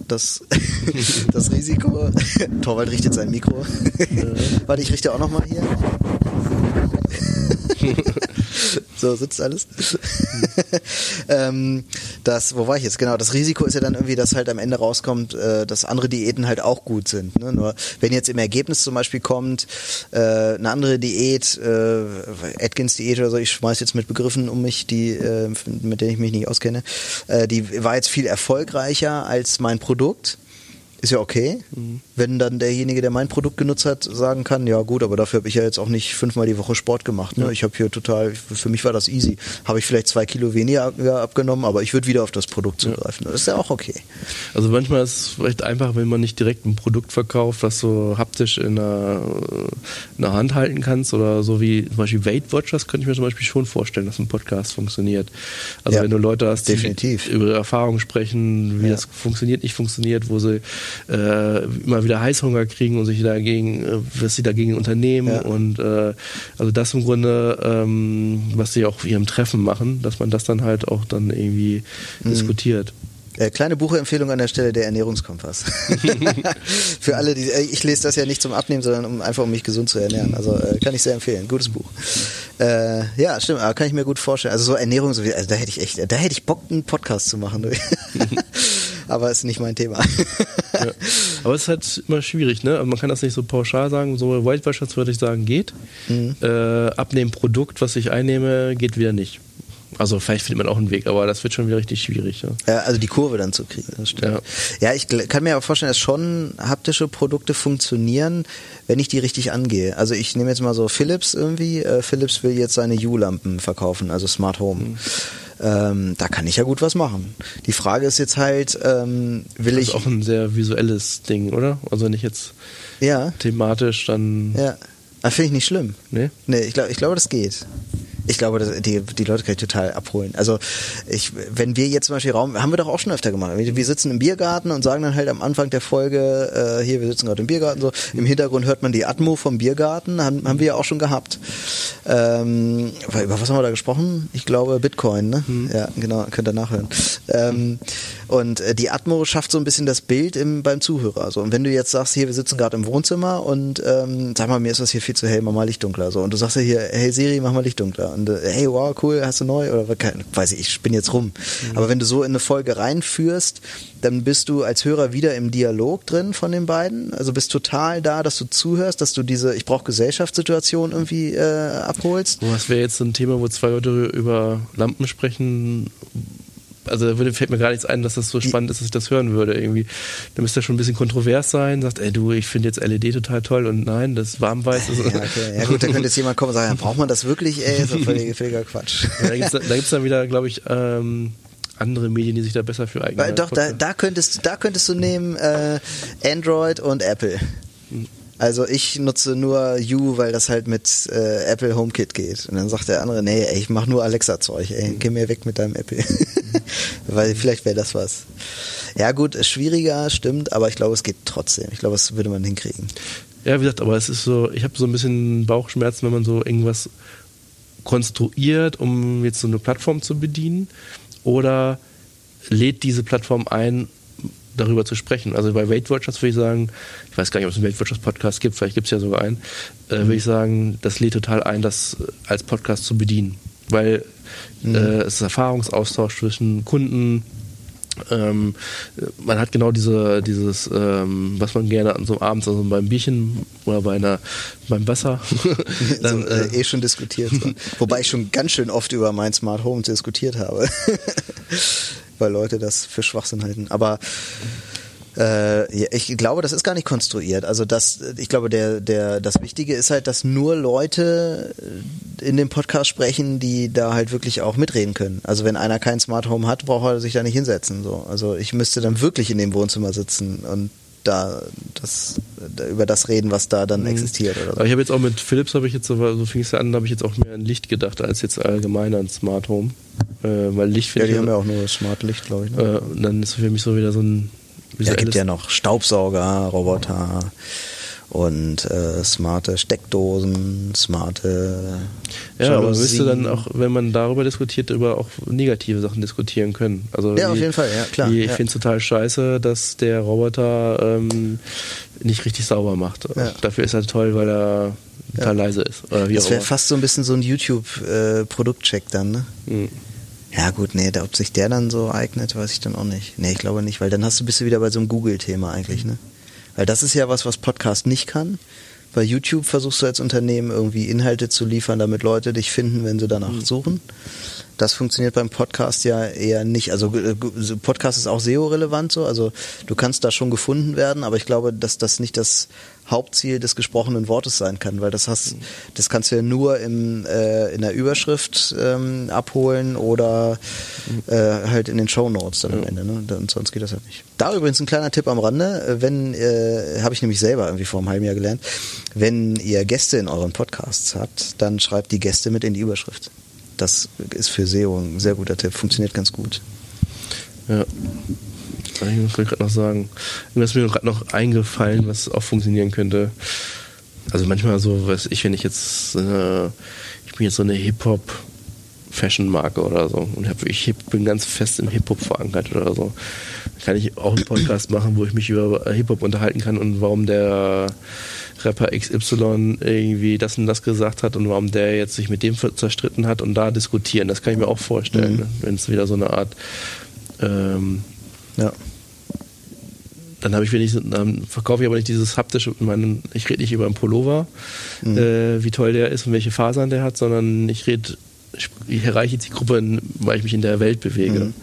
das, das Risiko, Torwald richtet sein Mikro. Warte, ich richte auch nochmal hier. so sitzt alles. ähm, das, wo war ich jetzt? Genau, das Risiko ist ja dann irgendwie, dass halt am Ende rauskommt, äh, dass andere Diäten halt auch gut sind. Ne? Nur wenn jetzt im Ergebnis zum Beispiel kommt, äh, eine andere Diät, äh, Atkins Diät oder so, ich schmeiß jetzt mit Begriffen um mich, die, äh, mit denen ich mich nicht auskenne, äh, die war jetzt viel erfolgreicher als mein Produkt. Ist ja okay, wenn dann derjenige, der mein Produkt genutzt hat, sagen kann, ja gut, aber dafür habe ich ja jetzt auch nicht fünfmal die Woche Sport gemacht. Ne? Ich habe hier total, für mich war das easy. Habe ich vielleicht zwei Kilo weniger ab- ja, abgenommen, aber ich würde wieder auf das Produkt zugreifen. Das ist ja auch okay. Also manchmal ist es vielleicht einfach, wenn man nicht direkt ein Produkt verkauft, was du haptisch in der, in der Hand halten kannst oder so wie zum Beispiel Weight Watchers, könnte ich mir zum Beispiel schon vorstellen, dass ein Podcast funktioniert. Also Ja, wenn du Leute hast, die definitiv. über ihre Erfahrungen sprechen, wie Ja. das funktioniert, nicht funktioniert, wo sie äh, immer wieder Heißhunger kriegen und sich dagegen, äh, was sie dagegen unternehmen Ja. und äh, also das im Grunde, ähm, was sie auch hier im Treffen machen, dass man das dann halt auch dann irgendwie Mhm. diskutiert. Äh, kleine Buchempfehlung an der Stelle, der Ernährungskompass. Für alle, die, äh, ich lese das ja nicht zum Abnehmen, sondern um einfach um mich gesund zu ernähren. Also äh, kann ich sehr empfehlen. Gutes Buch. Äh, ja, stimmt, aber kann ich mir gut vorstellen. Also so Ernährung, so wie, also da hätte ich echt, da hätte ich Bock, einen Podcast zu machen. aber ist nicht mein Thema. Ja. Aber es ist halt immer schwierig, ne? Also Man kann das nicht so pauschal sagen. So White Watchers würde ich sagen, geht. Mhm. Äh, abnehmen Produkt, was ich einnehme, geht wieder nicht. Also vielleicht findet man auch einen Weg, aber das wird schon wieder richtig schwierig. Ja. Ja, also die Kurve dann zu kriegen. Ja, ja ich kann mir auch vorstellen, dass schon haptische Produkte funktionieren, wenn ich die richtig angehe. Also ich nehme jetzt mal so Philips irgendwie. Äh, Philips will jetzt seine U-Lampen verkaufen, also Smart Home. Ähm, da kann ich ja gut was machen. Die Frage ist jetzt halt, ähm, will Das ich... ist auch ein sehr visuelles Ding, oder? Also nicht jetzt ja, thematisch dann. ja. Ah, Finde ich nicht schlimm. Nee? Nee, ich glaube, ich glaube, das geht. Ich glaube, die, die Leute kann ich total abholen. Also ich, wenn wir jetzt zum Beispiel Raum, haben wir doch auch schon öfter gemacht. Wir, wir sitzen im Biergarten und sagen dann halt am Anfang der Folge, äh, hier, wir sitzen gerade im Biergarten, so im Hintergrund hört man die Atmo vom Biergarten, haben, haben wir ja auch schon gehabt. Ähm, über was haben wir da gesprochen? Ich glaube Bitcoin, ne? Ja, genau, könnt ihr nachhören. Ähm, und äh, die Atmo schafft so ein bisschen das Bild im, beim Zuhörer. So. Und wenn du jetzt sagst, hier, wir sitzen gerade im Wohnzimmer und ähm, sag mal, mir ist das hier viel zu hell, mach mal Licht dunkler. So. Und du sagst ja hier, hey Siri, mach mal Licht dunkler. Und äh, hey, wow, cool, hast du neu? Oder weiß ich, ich spinne jetzt rum. Aber wenn du so in eine Folge reinführst, dann bist du als Hörer wieder im Dialog drin von den beiden. Also bist total da, dass du zuhörst, dass du diese, ich brauche Gesellschaftssituation irgendwie äh, abholst. Was wäre jetzt so ein Thema, wo zwei Leute über Lampen sprechen? Also da würde, fällt mir gar nichts ein, dass das so spannend ist, dass ich das hören würde. Irgendwie. Da müsste das schon ein bisschen kontrovers sein. Sagt, ey du, ich finde jetzt LED total toll und nein, das warmweiß ist. Ja, okay. ja gut, da könnte jetzt jemand kommen und sagen, braucht man das wirklich? Ey, doch völliger, völliger Quatsch. Ja, da gibt es da gibt's dann wieder, glaube ich, ähm, andere Medien, die sich da besser für eignen. Weil doch, da, da könntest, da könntest du nehmen äh, Android und Apple. Also ich nutze nur You, weil das halt mit äh, Apple HomeKit geht. Und dann sagt der andere, nee, ey, ich mach nur Alexa-Zeug, ey, geh mir weg mit deinem Apple. weil vielleicht wäre das was. Ja gut, schwieriger, stimmt, aber ich glaube, es geht trotzdem. Ich glaube, das würde man hinkriegen. Ja, wie gesagt, aber es ist so, ich habe so ein bisschen Bauchschmerzen, wenn man so irgendwas konstruiert, um jetzt so eine Plattform zu bedienen oder lädt diese Plattform ein, darüber zu sprechen. Also bei Weight Watchers würde ich sagen, ich weiß gar nicht, ob es einen Weight Watchers Podcast gibt, vielleicht gibt es ja sogar einen, äh, würde ich sagen, das lädt total ein, das äh, als Podcast zu bedienen. Weil äh, es ist Erfahrungsaustausch zwischen Kunden, ähm, man hat genau diese, dieses, ähm, was man gerne an so einem Abend, also beim Bierchen oder bei einer, beim Wasser, dann, so, äh, äh, eh schon diskutiert. Wobei ich schon ganz schön oft über mein Smart Home diskutiert habe. Weil Leute das für Schwachsinn halten. Aber äh, ich glaube, das ist gar nicht konstruiert. Also das, ich glaube, der, der, das Wichtige ist halt, dass nur Leute in dem Podcast sprechen, die da halt wirklich auch mitreden können. Also wenn einer kein Smart Home hat, braucht er sich da nicht hinsetzen. So. Also ich müsste dann wirklich in dem Wohnzimmer sitzen und da, das, da über das reden, was da dann existiert. Oder so. aber ich habe jetzt auch mit Philips, habe ich jetzt, so, so fing es ja an, habe ich jetzt auch mehr an Licht gedacht, als jetzt allgemein an Smart Home. Äh, weil Licht Ja, die haben ja auch nur Smart Licht, glaube ich. Ne? äh, und dann ist für mich so wieder so ein Ja, visuelles gibt ja noch Staubsauger, Roboter und äh, smarte Steckdosen, smarte Ja, aber man müsste Jalousien. dann auch, wenn man darüber diskutiert, über auch negative Sachen diskutieren können. Also Ja, wie- auf jeden Fall, ja, klar, Wie, ich ja. finde es total scheiße, dass der Roboter ähm, nicht richtig sauber macht. Ja. Dafür ist er toll, weil er total leise ist. Oder wie Das wäre fast so ein bisschen so ein YouTube-Produktcheck dann, ne? Mhm. Ja gut, nee, ob sich der dann so eignet, weiß ich dann auch nicht. Nee, ich glaube nicht, weil dann hast du bist du wieder bei so einem Google-Thema eigentlich, ne? Weil das ist ja was, was Podcast nicht kann. Bei YouTube versuchst du als Unternehmen irgendwie Inhalte zu liefern, damit Leute dich finden, wenn sie danach suchen. Das funktioniert beim Podcast ja eher nicht. Also äh, Podcast ist auch SEO-relevant so. Also du kannst da schon gefunden werden, aber ich glaube, dass das nicht das Hauptziel des gesprochenen Wortes sein kann, weil das hast, das kannst du ja nur im, äh, in der Überschrift ähm, abholen oder äh, halt in den Show Notes dann am Ende. Ne? Und sonst geht das halt nicht. Da übrigens ein kleiner Tipp am Rande, äh, wenn äh, habe ich nämlich selber irgendwie vor einem halben Jahr gelernt, wenn ihr Gäste in euren Podcasts habt, dann schreibt die Gäste mit in die Überschrift. Das ist für SEO ein sehr guter Tipp, funktioniert ganz gut. Ja. Ich wollte gerade noch sagen, irgendwas ist mir gerade noch eingefallen, was auch funktionieren könnte. Also manchmal so, weiß ich, wenn ich jetzt, äh, ich bin jetzt so eine Hip-Hop Fashion-Marke oder so und ich bin ganz fest im Hip-Hop verankert oder so. Dann kann ich auch einen Podcast machen, wo ich mich über Hip-Hop unterhalten kann und warum der Rapper XY irgendwie das und das gesagt hat und warum der jetzt sich mit dem zerstritten hat und da diskutieren. Das kann ich mir auch vorstellen, Mhm. ne? wenn es wieder so eine Art ähm, Ja. dann habe ich wenig, dann verkaufe ich aber nicht dieses haptische, meinen, ich rede nicht über einen Pullover, Mhm. äh, wie toll der ist und welche Fasern der hat, sondern ich rede erreiche die Gruppe, weil ich mich in der Welt bewege. Mhm.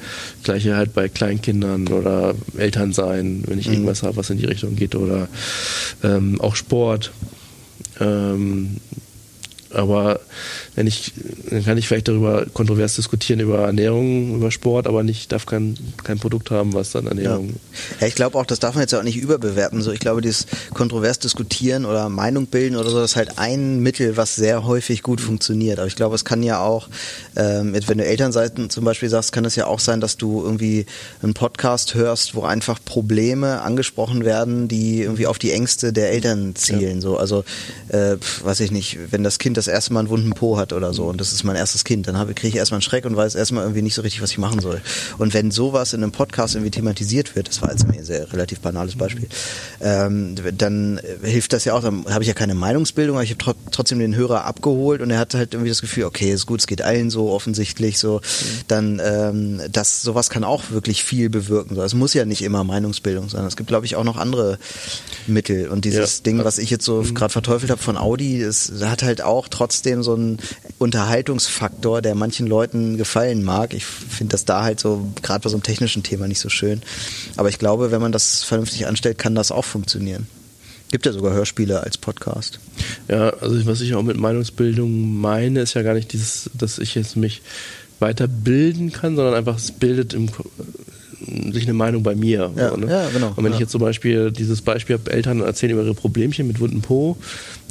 Gleiche halt bei Kleinkindern oder Elternsein, wenn ich mhm. irgendwas habe, was in die Richtung geht oder ähm, auch Sport. Ähm, aber wenn ich, dann kann ich vielleicht darüber kontrovers diskutieren über Ernährung, über Sport, aber nicht, darf kein, kein Produkt haben, was dann Ernährung. Ja, ja ich glaube auch, das darf man jetzt auch nicht überbewerten. So, ich glaube, dieses kontrovers diskutieren oder Meinung bilden oder so, das ist halt ein Mittel, was sehr häufig gut funktioniert. Aber ich glaube, es kann ja auch, ähm, wenn du Elternseiten zum Beispiel sagst, kann es ja auch sein, dass du irgendwie einen Podcast hörst, wo einfach Probleme angesprochen werden, die irgendwie auf die Ängste der Eltern zielen. Ja. So, also, äh, weiß ich nicht, wenn das Kind das erste Mal einen wunden Po hat oder so und das ist mein erstes Kind, dann kriege ich erstmal einen Schreck und weiß erstmal irgendwie nicht so richtig, was ich machen soll. Und wenn sowas in einem Podcast irgendwie thematisiert wird, das war jetzt ein sehr relativ banales Beispiel, ähm, dann hilft das ja auch, dann habe ich ja keine Meinungsbildung, aber ich habe trotzdem den Hörer abgeholt und er hat halt irgendwie das Gefühl, okay, ist gut, es geht allen so offensichtlich so, dann ähm, das sowas kann auch wirklich viel bewirken. So, es muss ja nicht immer Meinungsbildung sein. Es gibt, glaube ich, auch noch andere Mittel und dieses ja. Ding, was ich jetzt so mhm. gerade verteufelt habe von Audi, das hat halt auch trotzdem so einen Unterhaltungsfaktor, der manchen Leuten gefallen mag. Ich finde das da halt so, gerade bei so einem technischen Thema nicht so schön. Aber ich glaube, wenn man das vernünftig anstellt, kann das auch funktionieren. Gibt ja sogar Hörspiele als Podcast. Ja, also was ich auch mit Meinungsbildung meine, ist ja gar nicht dieses, dass ich jetzt mich weiterbilden kann, sondern einfach es bildet im, sich eine Meinung bei mir. Ja, so, ne? ja genau. Und wenn ja. ich jetzt zum Beispiel dieses Beispiel habe, Eltern erzählen über ihre Problemchen mit wunden Po,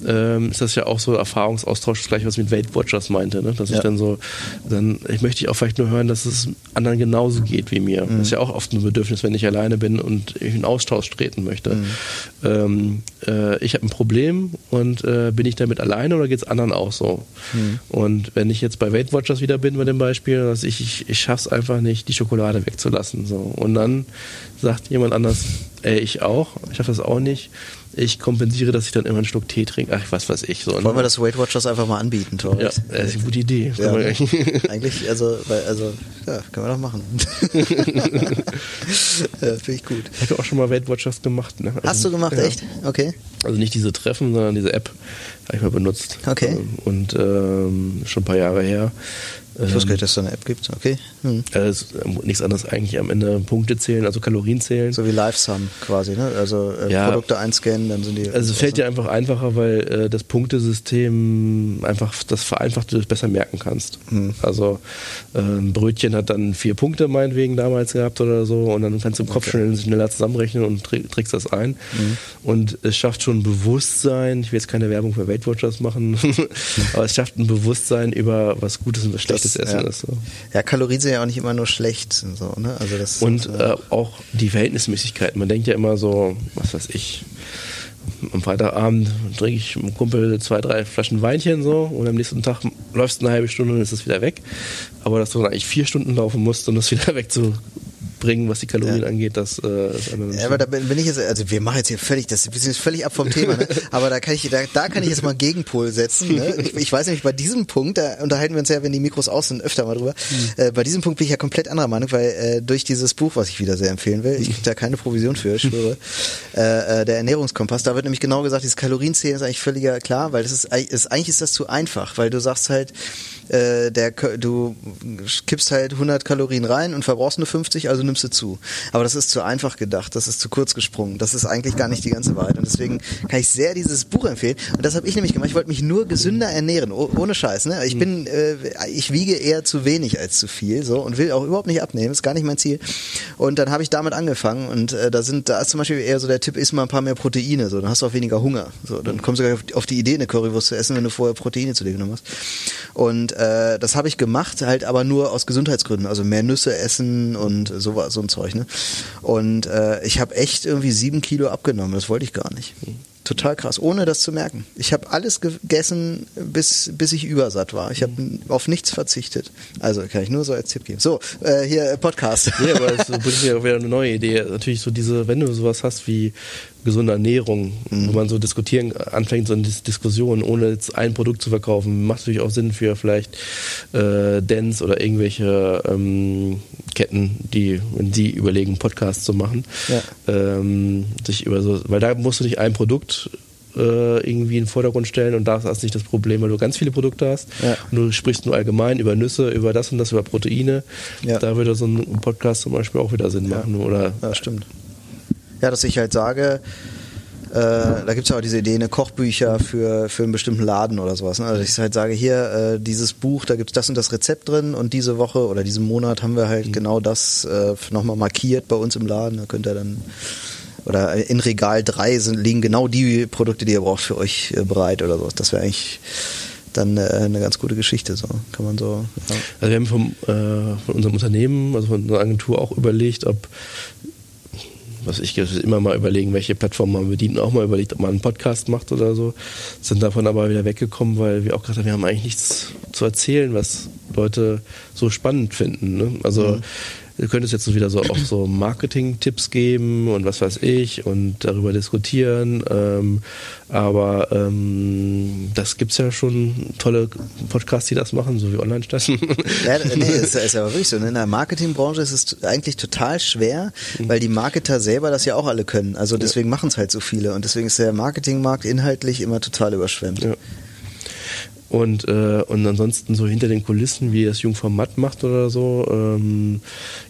ähm, ist das ja auch so Erfahrungsaustausch, das gleiche, was ich mit Weight Watchers meinte, ne? dass ja. ich dann so, dann, ich möchte auch vielleicht nur hören, dass es anderen genauso geht wie mir. Mhm. Das ist ja auch oft ein Bedürfnis, wenn ich alleine bin und ich einen Austausch treten möchte. Mhm. Ähm, äh, ich habe ein Problem und äh, bin ich damit alleine oder geht es anderen auch so? Mhm. Und wenn ich jetzt bei Weight Watchers wieder bin bei dem Beispiel, dass ich, ich, ich schaffe es einfach nicht, die Schokolade wegzulassen. So. Und dann sagt jemand anders, ey, ich auch, ich schaffe das auch nicht. Ich kompensiere, dass ich dann immer einen Schluck Tee trinke. Ach, was weiß ich. So, Wollen ne? wir das Weight Watchers einfach mal anbieten, Torres? Ja, das ist eine gute Idee. Ja, eigentlich, also, weil, also, ja, können wir doch machen. ja, Finde ich gut. Ich habe auch schon mal Weight Watchers gemacht. Ne? Also, Hast du gemacht, ja. echt? Okay. Also nicht diese Treffen, sondern diese App habe ich mal benutzt. Okay. Und ähm, schon ein paar Jahre her. Ich wusste gar nicht, dass es eine App gibt. Okay. Hm. Also nichts anderes eigentlich am Ende Punkte zählen, also Kalorien zählen. So wie LiveSum quasi, ne? Also äh, ja, Produkte einscannen, dann sind die. Also es fällt dir einfach einfacher, weil äh, das Punktesystem einfach das vereinfacht du das besser merken kannst. Hm. Also äh, ein Brötchen hat dann vier Punkte meinetwegen damals gehabt oder so und dann kannst du im Kopf okay. schnell, schneller zusammenrechnen und trägst das ein. Hm. Und es schafft schon Bewusstsein, ich will jetzt keine Werbung für Weight Watchers machen, aber es schafft ein Bewusstsein über was Gutes und was Schlechtes das, Essen ja. ist. So. Ja, Kalorien sind ja auch nicht immer nur schlecht. So, ne? also das, und äh, auch die Verhältnismäßigkeit. Man denkt ja immer so, was weiß ich, am Freitagabend trinke ich mit einem Kumpel zwei, drei Flaschen Weinchen so und am nächsten Tag läufst du eine halbe Stunde und ist es wieder weg. Aber dass du dann eigentlich vier Stunden laufen musst, um das wieder wegzu bringen, was die Kalorien ja. angeht, das äh, ist Ja, aber da bin ich jetzt, also wir machen jetzt hier völlig, das wir sind jetzt völlig ab vom Thema, ne? aber da kann ich, da, da kann ich jetzt mal einen Gegenpol setzen. Ne? Ich, ich weiß nämlich, bei diesem Punkt, da unterhalten wir uns ja, wenn die Mikros aus sind, öfter mal drüber. Mhm. Äh, bei diesem Punkt bin ich ja komplett anderer Meinung, weil äh, durch dieses Buch, was ich wieder sehr empfehlen will, ich kriege da keine Provision für, ich schwöre, äh, äh, der Ernährungskompass, da wird nämlich genau gesagt, dieses Kalorienzählen ist eigentlich völliger klar, weil das ist, ist eigentlich ist das zu einfach, weil du sagst halt, äh, der, du kippst halt 100 Kalorien rein und verbrauchst nur 50, also nimmst du zu. Aber das ist zu einfach gedacht, das ist zu kurz gesprungen. Das ist eigentlich gar nicht die ganze Wahrheit. Und deswegen kann ich sehr dieses Buch empfehlen. Und das habe ich nämlich gemacht. Ich wollte mich nur gesünder ernähren, ohne Scheiß. Ne? Ich bin, äh, ich wiege eher zu wenig als zu viel, so und will auch überhaupt nicht abnehmen. Ist gar nicht mein Ziel. Und dann habe ich damit angefangen. Und äh, da sind, da ist zum Beispiel eher so der Tipp: Iss mal ein paar mehr Proteine. So, dann hast du auch weniger Hunger. So, dann kommst du sogar auf die Idee, eine Currywurst zu essen, wenn du vorher Proteine zu dir genommen hast. Und äh, das habe ich gemacht, halt aber nur aus Gesundheitsgründen, also mehr Nüsse essen und so, so ein Zeug. Ne? Und äh, ich habe echt irgendwie sieben Kilo abgenommen, das wollte ich gar nicht. Total krass, ohne das zu merken. Ich habe alles gegessen, bis, bis ich übersatt war. Ich habe auf nichts verzichtet. Also kann ich nur so als Tipp geben. So, äh, hier Podcast. Ja, aber es bringt mir auch wieder eine neue Idee. Natürlich so diese, wenn du sowas hast wie gesunde Ernährung, mhm. wo man so diskutieren anfängt, so eine Diskussion, ohne jetzt ein Produkt zu verkaufen, macht natürlich auch Sinn für vielleicht äh, Dance oder irgendwelche ähm, Ketten, die, wenn sie überlegen, Podcasts zu machen, ja. ähm, sich über so, weil da musst du nicht ein Produkt äh, irgendwie in den Vordergrund stellen und da ist nicht das Problem, weil du ganz viele Produkte hast Ja. und du sprichst nur allgemein über Nüsse, über das und das, über Proteine. Ja. Da würde so ein Podcast zum Beispiel auch wieder Sinn machen. Oder Ja, stimmt. Ja, dass ich halt sage, äh, da gibt es ja auch diese Idee, eine Kochbücher für, für einen bestimmten Laden oder sowas. Ne? Also ich halt sage, hier, äh, dieses Buch, da gibt es das und das Rezept drin und diese Woche oder diesen Monat haben wir halt genau das äh, nochmal markiert bei uns im Laden. Da könnt ihr dann oder in Regal 3 sind, liegen genau die Produkte, die ihr braucht, für euch äh, bereit oder sowas. Das wäre eigentlich dann äh, eine ganz gute Geschichte. So kann man so. Ja. Also wir haben vom, äh, von unserem Unternehmen, also von unserer Agentur auch überlegt, ob was ich immer mal überlegen, welche Plattform man bedient, auch mal überlegt, ob man einen Podcast macht oder so. Sind davon aber wieder weggekommen, weil wir auch haben, wir haben eigentlich nichts zu erzählen, was Leute so spannend finden. Ne? Also du könntest jetzt so wieder so auch so Marketing-Tipps geben und was weiß ich und darüber diskutieren. Ähm, aber ähm, das gibt's ja schon tolle Podcasts, die das machen, so wie Online-Stadt. Ja, nee, ist, ist aber wirklich so. ne? In der Marketingbranche ist es eigentlich total schwer, weil die Marketer selber das ja auch alle können. Also deswegen machen es halt so viele und deswegen ist der Marketingmarkt inhaltlich immer total überschwemmt. Ja. Und, äh, und ansonsten so hinter den Kulissen, wie das Jungformat macht oder so, ähm,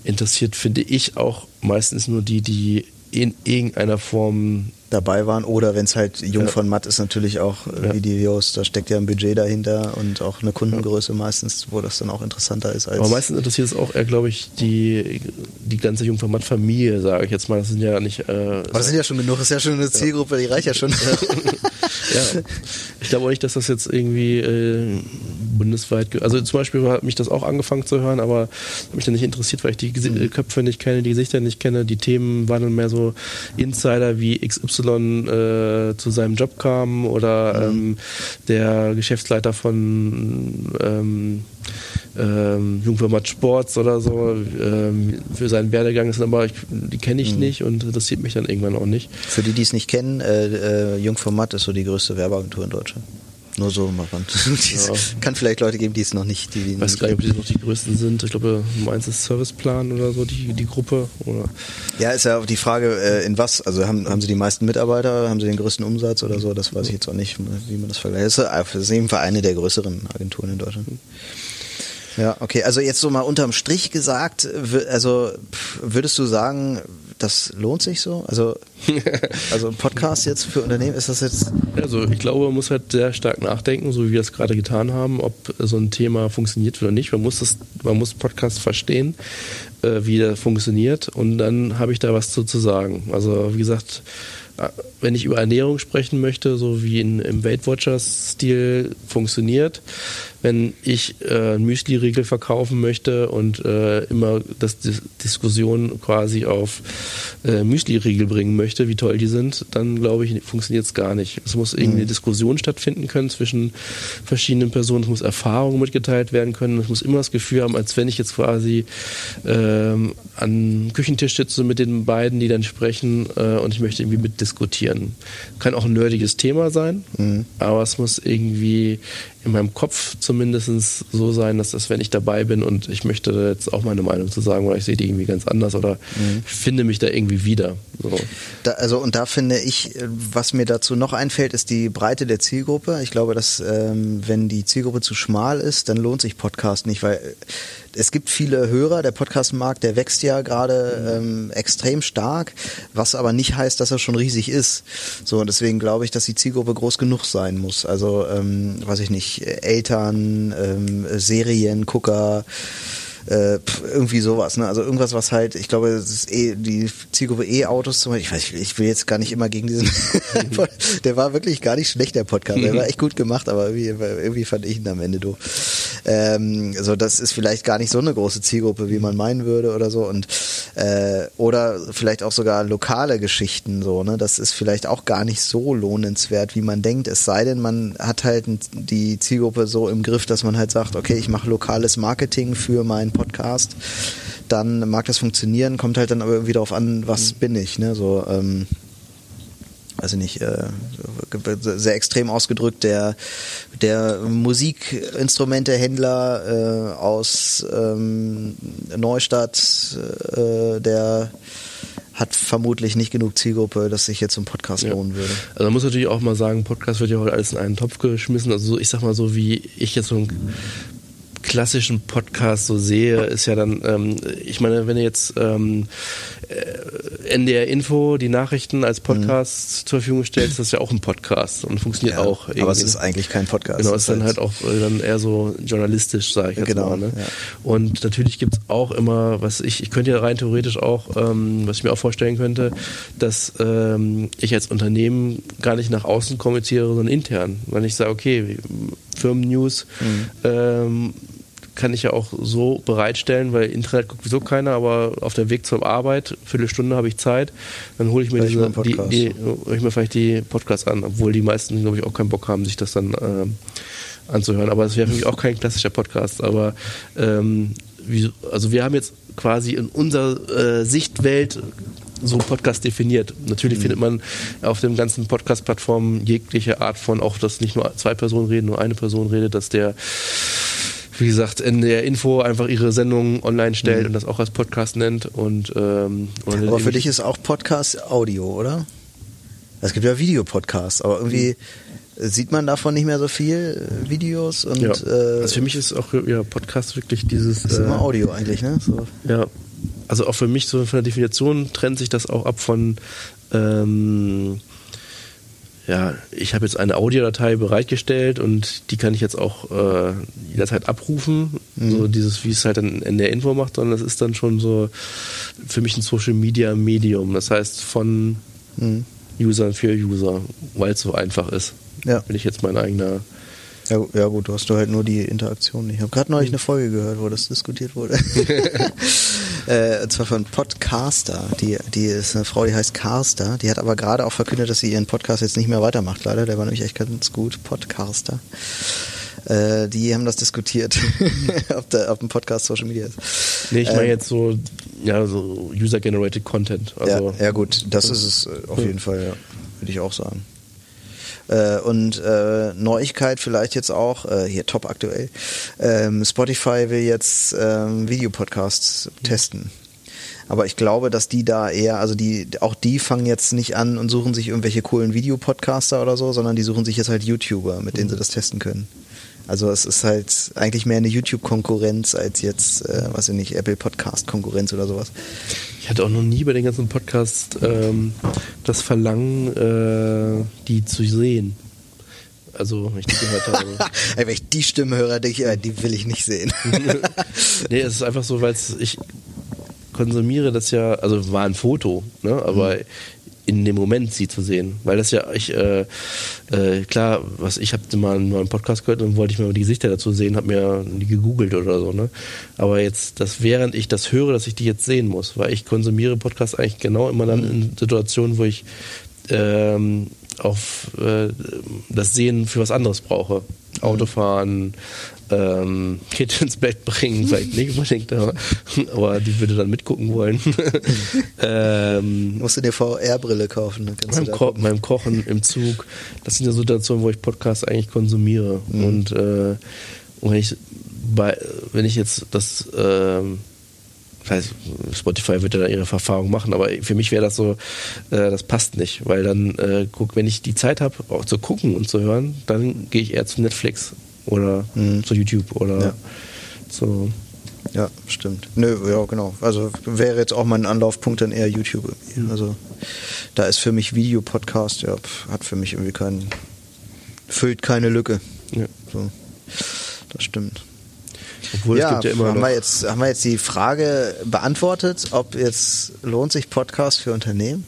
interessiert, finde ich, auch meistens nur die, die in irgendeiner Form dabei waren. Oder wenn es halt jung Ja. von Matt ist, natürlich auch äh, Ja. Videos, da steckt ja ein Budget dahinter und auch eine Kundengröße meistens, wo das dann auch interessanter ist als. Aber meistens interessiert es auch eher, glaube ich, die, die ganze Jungformat-Familie, sage ich jetzt mal. Das sind ja nicht. Äh, aber das sind ja schon genug, das ist ja schon eine Zielgruppe, die reicht ja schon. ja. Ich glaube auch nicht, dass das jetzt irgendwie äh, bundesweit. Also zum Beispiel hat mich das auch angefangen zu hören, aber hat mich dann nicht interessiert, weil ich die Gesi- Mhm. Köpfe nicht kenne, die Gesichter nicht kenne. Die Themen waren dann mehr so Insider, wie XY äh, zu seinem Job kam oder Mhm. ähm, der Geschäftsleiter von ähm, ähm, Jungformat Sports oder so ähm, für seinen Werdegang ist, aber ich, die kenne ich Mhm. nicht und interessiert mich dann irgendwann auch nicht. Für die, die es nicht kennen, äh, äh, Jung von Matt ist so die größte Werbeagentur in Deutschland. Nur so mal ran. Ja. Kann vielleicht Leute geben, die es noch nicht, die, die Ich weiß nicht gar nicht, ob die noch die größten sind. Ich glaube, Nummer eins ist Serviceplan oder so, die, die Gruppe. Oder Ja, ist ja auch die Frage, äh, in was? Also haben, haben sie die meisten Mitarbeiter, haben sie den größten Umsatz oder so? Das weiß ich jetzt auch nicht, wie man das vergleicht. Das ist eben eine der größeren Agenturen in Deutschland. Ja, okay. Also jetzt so mal unterm Strich gesagt, also würdest du sagen, das lohnt sich so? Also, also ein Podcast jetzt für Unternehmen, ist das jetzt also ich glaube, man muss halt sehr stark nachdenken, so wie wir es gerade getan haben, ob so ein Thema funktioniert oder nicht. Man muss das, man muss Podcast verstehen, äh, wie der funktioniert und dann habe ich da was zu, zu sagen. Also wie gesagt, äh, wenn ich über Ernährung sprechen möchte, so wie in, im Weight Watchers Stil funktioniert, wenn ich äh, Müsli-Riegel verkaufen möchte und äh, immer das Dis Diskussion quasi auf äh, Müsli-Riegel bringen möchte, wie toll die sind, dann glaube ich, funktioniert es gar nicht. Es muss irgendwie eine Diskussion stattfinden können zwischen verschiedenen Personen, es muss Erfahrung mitgeteilt werden können, es muss immer das Gefühl haben, als wenn ich jetzt quasi ähm, an Küchentisch sitze mit den beiden, die dann sprechen äh, und ich möchte irgendwie mitdiskutieren. Kann auch ein nerdiges Thema sein, aber es muss irgendwie in meinem Kopf zumindest so sein, dass das, wenn ich dabei bin und ich möchte jetzt auch meine Meinung zu sagen oder ich sehe die irgendwie ganz anders oder finde mich da irgendwie wieder. So. Da, also und da finde ich, äh, was mir dazu noch einfällt, ist die Breite der Zielgruppe. Ich glaube, dass ähm, wenn die Zielgruppe zu schmal ist, dann lohnt sich Podcast nicht, weil es gibt viele Hörer. Der Podcastmarkt, der wächst ja gerade ähm, extrem stark, was aber nicht heißt, dass er schon riesig ist. So und deswegen glaube ich, dass die Zielgruppe groß genug sein muss. Also ähm, weiß ich nicht, Eltern, ähm, Seriengucker äh, irgendwie sowas, ne? Also irgendwas, was halt, ich glaube, es ist eh die Zielgruppe E-Autos zum Beispiel. Ich, weiß, ich will jetzt gar nicht immer gegen diesen. der war wirklich gar nicht schlecht, der Podcast. Der war echt gut gemacht, aber irgendwie, irgendwie fand ich ihn am Ende doof. Ähm, also das ist vielleicht gar nicht so eine große Zielgruppe, wie man meinen würde oder so. Und äh, oder vielleicht auch sogar lokale Geschichten so, ne? Das ist vielleicht auch gar nicht so lohnenswert, wie man denkt. Es sei denn, man hat halt die Zielgruppe so im Griff, dass man halt sagt, okay, ich mache lokales Marketing für meinen Podcast. Dann mag das funktionieren, kommt halt dann aber irgendwie darauf an, was bin ich, ne? So, ähm, weiß ich nicht, äh, sehr extrem ausgedrückt, der, der Musikinstrumentehändler äh, aus ähm, Neustadt, äh, der hat vermutlich nicht genug Zielgruppe, dass sich jetzt so ein Podcast Ja. lohnen würde. Also man muss natürlich auch mal sagen, Podcast wird ja heute alles in einen Topf geschmissen. Also so, ich sag mal so, wie ich jetzt so einen klassischen Podcast so sehe, ist ja dann, ähm, ich meine, wenn du jetzt ähm, äh, NDR Info die Nachrichten als Podcast zur Verfügung stellst, das ist ja auch ein Podcast und funktioniert auch. aber es irgendwie. ist eigentlich kein Podcast. Genau, Es ist dann halt auch äh, dann eher so journalistisch, sage ich jetzt Genau, mal. Ne? ja. Und natürlich gibt's auch immer, was ich, ich könnte ja rein theoretisch auch, ähm, was ich mir auch vorstellen könnte, dass ähm, ich als Unternehmen gar nicht nach außen kommuniziere, sondern intern. Wenn ich sage, okay, Firmennews Mhm. ähm, kann ich ja auch so bereitstellen, weil Internet guckt sowieso keiner, aber auf dem Weg zur Arbeit, Viertelstunde habe ich Zeit, dann hole ich mir diese, die, die, ich mir vielleicht die Podcasts an, obwohl die meisten, glaube ich, auch keinen Bock haben, sich das dann ähm, anzuhören. Aber es wäre für mich auch kein klassischer Podcast. Aber ähm, wie, also wir haben jetzt quasi in unserer äh, Sichtwelt so einen Podcast definiert. Natürlich findet man auf den ganzen Podcast-Plattformen jegliche Art von, auch dass nicht nur zwei Personen reden, nur eine Person redet, dass der wie gesagt, in der Info einfach ihre Sendung online stellt und das auch als Podcast nennt. Und, ähm, Aber für dich ist auch Podcast Audio, oder? Es gibt ja Videopodcasts, aber irgendwie sieht man davon nicht mehr so viel äh, Videos und ja. äh, also für mich ist auch ja, Podcast wirklich dieses. ist äh, immer Audio eigentlich, ne? So. Ja, also auch für mich so von der Definition trennt sich das auch ab von, ähm, ja, ich habe jetzt eine Audiodatei bereitgestellt und die kann ich jetzt auch äh, jederzeit abrufen. So dieses, wie es halt dann in der Info macht, sondern das ist dann schon so für mich ein Social Media Medium. Das heißt von Mhm. Usern für User, weil es so einfach ist. Ja. Bin ich jetzt mein eigener. Ja, ja gut, du hast du halt nur die Interaktion nicht. Ich habe gerade neulich eine Folge gehört, wo das diskutiert wurde. äh, und zwar von Podcaster. Die, die ist eine Frau, die heißt Carster. Die hat aber gerade auch verkündet, dass sie ihren Podcast jetzt nicht mehr weitermacht, leider. Der war nämlich echt ganz gut. Podcaster. Äh, die haben das diskutiert, ob, der, ob ein Podcast Social Media ist. Nee, ich meine Ähm, jetzt so, ja, so User-Generated Content. Also, ja, ja gut, das ist es äh, auf jeden Fall, ja, würde ich auch sagen. Äh, und äh, Neuigkeit vielleicht jetzt auch, äh, hier top aktuell, ähm, Spotify will jetzt ähm, Videopodcasts testen. Aber ich glaube, dass die da eher, also die, auch die fangen jetzt nicht an und suchen sich irgendwelche coolen Videopodcaster oder so, sondern die suchen sich jetzt halt YouTuber, mit denen sie das testen können. Also es ist halt eigentlich mehr eine YouTube-Konkurrenz als jetzt, äh, weiß ich nicht, Apple Podcast-Konkurrenz oder sowas. Ich hatte auch noch nie bei den ganzen Podcasts ähm, das Verlangen, äh, die zu sehen. Also, wenn ich die gehört habe. Ey, wenn ich die Stimme höre, denke ich, ja, die will ich nicht sehen. nee, es ist einfach so, weil ich konsumiere das ja, also war ein Foto, ne? aber in dem Moment sie zu sehen. Weil das ja, ich, äh, äh, klar, was ich habe mal einen neuen Podcast gehört und wollte ich mal die Gesichter dazu sehen, habe mir die gegoogelt oder so, ne? Aber jetzt, das während ich das höre, dass ich die jetzt sehen muss, weil ich konsumiere Podcasts eigentlich genau immer dann in Situationen, wo ich ähm, auf äh, das Sehen für was anderes brauche. Autofahren, ähm, Kind ins Bett bringen, vielleicht nicht unbedingt, aber, aber die würde dann mitgucken wollen. ähm, Musst du dir VR-Brille kaufen, dann kannst du beim, da Ko beim Kochen, im Zug. Das sind ja Situationen, wo ich Podcasts eigentlich konsumiere. Mhm. Und, äh, und wenn ich bei, wenn ich jetzt das ähm, weiß, Spotify wird ja da ihre Erfahrung machen, aber für mich wäre das so, äh, das passt nicht, weil dann äh, guck, wenn ich die Zeit habe, auch zu gucken und zu hören, dann gehe ich eher zu Netflix oder Mhm. zu YouTube oder Ja. zu Ja, stimmt. Nö, ja, genau. Also wäre jetzt auch mein Anlaufpunkt dann eher YouTube. Also da ist für mich Videopodcast, ja, hat für mich irgendwie keinen, füllt keine Lücke. ja. So. Das stimmt. Obwohl ja, es gibt ja immer haben, wir jetzt, haben wir jetzt die Frage beantwortet, ob jetzt lohnt sich Podcast für Unternehmen?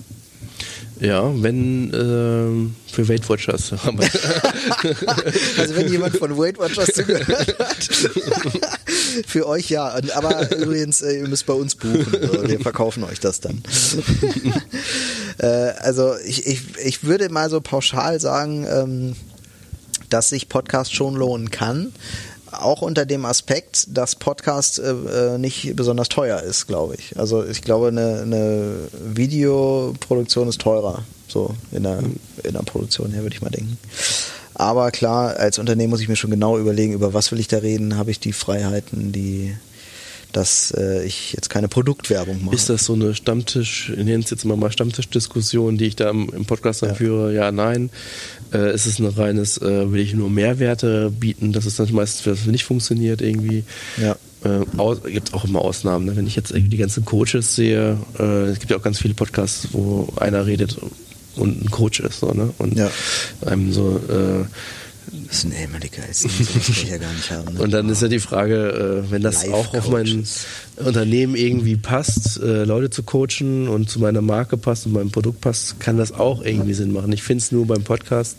Ja, wenn ähm, für Weight Watchers. Also wenn jemand von Weight Watchers zugehört hat. Für euch ja. Aber übrigens, äh, ihr müsst bei uns buchen. Also wir verkaufen euch das dann. äh, also ich, ich, ich würde mal so pauschal sagen, ähm, dass sich Podcast schon lohnen kann. Auch unter dem Aspekt, dass Podcast äh, äh, nicht besonders teuer ist, glaube ich. Also ich glaube, eine, eine Videoproduktion ist teurer, so in der, in der Produktion her, würde ich mal denken. Aber klar, als Unternehmen muss ich mir schon genau überlegen, über was will ich da reden, habe ich die Freiheiten, die, dass äh, ich jetzt keine Produktwerbung mache. Ist das so eine Stammtisch, ich nenne es jetzt mal, mal Stammtischdiskussion, die ich da im, im Podcast dann ja. führe? Ja, nein. Äh, ist es ein reines, äh, will ich nur Mehrwerte bieten, dass es dann meistens nicht funktioniert irgendwie? Ja. Äh, gibt auch immer Ausnahmen. Ne? Wenn ich jetzt die ganzen Coaches sehe, äh, es gibt ja auch ganz viele Podcasts, wo einer redet und ein Coach ist, so, ne? Und ja. einem so das ist ein ehemaliger sowas will ich ja gar nicht haben. Ne? Und dann ist ja die Frage, äh, wenn das auch auf mein Unternehmen irgendwie passt, äh, Leute zu coachen und zu meiner Marke passt und meinem Produkt passt, kann das auch irgendwie Sinn machen. Ich finde es nur beim Podcast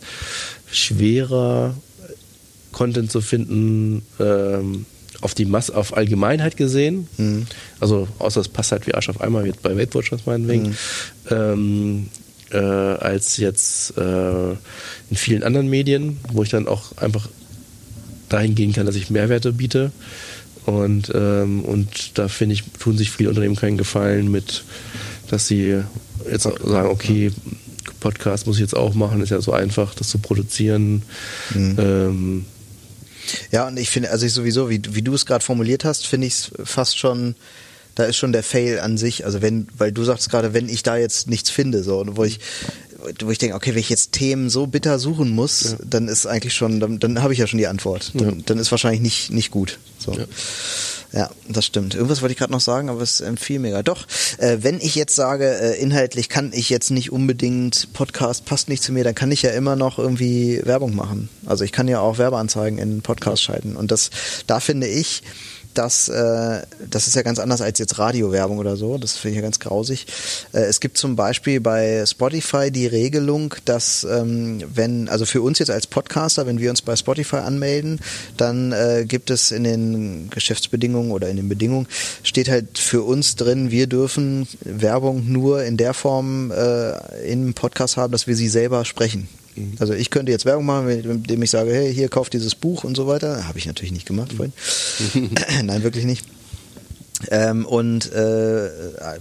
schwerer, Content zu finden, ähm, auf die Masse, auf Allgemeinheit gesehen. Mhm. Also außer es passt halt wie Arsch auf einmal, wie bei Weight Watchers meinetwegen. Mhm. Ähm, äh, als jetzt äh, in vielen anderen Medien, wo ich dann auch einfach dahin gehen kann, dass ich Mehrwerte biete. Und, ähm, und da finde ich, tun sich viele Unternehmen keinen Gefallen mit, dass sie jetzt sagen, okay, Podcast muss ich jetzt auch machen, ist ja so einfach, das zu produzieren. Mhm. Ähm, ja, und ich finde, also ich sowieso, wie, wie du es gerade formuliert hast, finde ich es fast schon da ist schon der Fail an sich. Also wenn, weil du sagst gerade, wenn ich da jetzt nichts finde, so, wo ich, wo ich denke, okay, wenn ich jetzt Themen so bitter suchen muss, ja. dann ist eigentlich schon, dann, dann habe ich ja schon die Antwort. Dann, ja. dann ist wahrscheinlich nicht, nicht gut. So. Ja. Ja, das stimmt. Irgendwas wollte ich gerade noch sagen, aber es empfiehlt mir Doch, äh, wenn ich jetzt sage, äh, inhaltlich kann ich jetzt nicht unbedingt, Podcast passt nicht zu mir, dann kann ich ja immer noch irgendwie Werbung machen. Also ich kann ja auch Werbeanzeigen in Podcast schalten. Und das, da finde ich, dass äh, das ist ja ganz anders als jetzt Radiowerbung oder so. Das finde ich ja ganz grausig. Äh, es gibt zum Beispiel bei Spotify die Regelung, dass ähm, wenn, also für uns jetzt als Podcaster, wenn wir uns bei Spotify anmelden, dann äh, gibt es in den Geschäftsbedingungen oder in den Bedingungen steht halt für uns drin, wir dürfen Werbung nur in der Form äh, im Podcast haben, dass wir sie selber sprechen. Mhm. Also ich könnte jetzt Werbung machen, indem ich sage, hey, hier kauft dieses Buch und so weiter. Habe ich natürlich nicht gemacht vorhin. Nein, wirklich nicht. Ähm, und äh,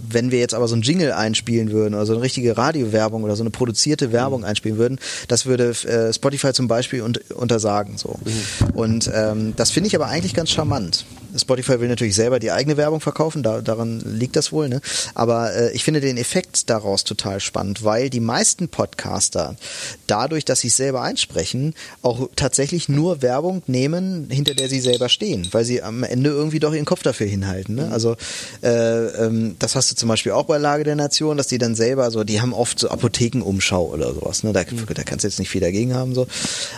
wenn wir jetzt aber so ein Jingle einspielen würden oder so eine richtige Radiowerbung oder so eine produzierte Werbung mhm. einspielen würden, das würde äh, Spotify zum Beispiel un untersagen. So. Mhm. Und ähm, das finde ich aber eigentlich ganz charmant. Spotify will natürlich selber die eigene Werbung verkaufen, da, daran liegt das wohl. Ne? Aber äh, ich finde den Effekt daraus total spannend, weil die meisten Podcaster dadurch, dass sie es selber einsprechen, auch tatsächlich nur Werbung nehmen, hinter der sie selber stehen, weil sie am Ende irgendwie doch ihren Kopf dafür hinhalten. Ne? Also äh, ähm, das hast du zum Beispiel auch bei Lage der Nation, dass die dann selber so, die haben oft so Apothekenumschau oder sowas. Ne? Da, da kannst du jetzt nicht viel dagegen haben so,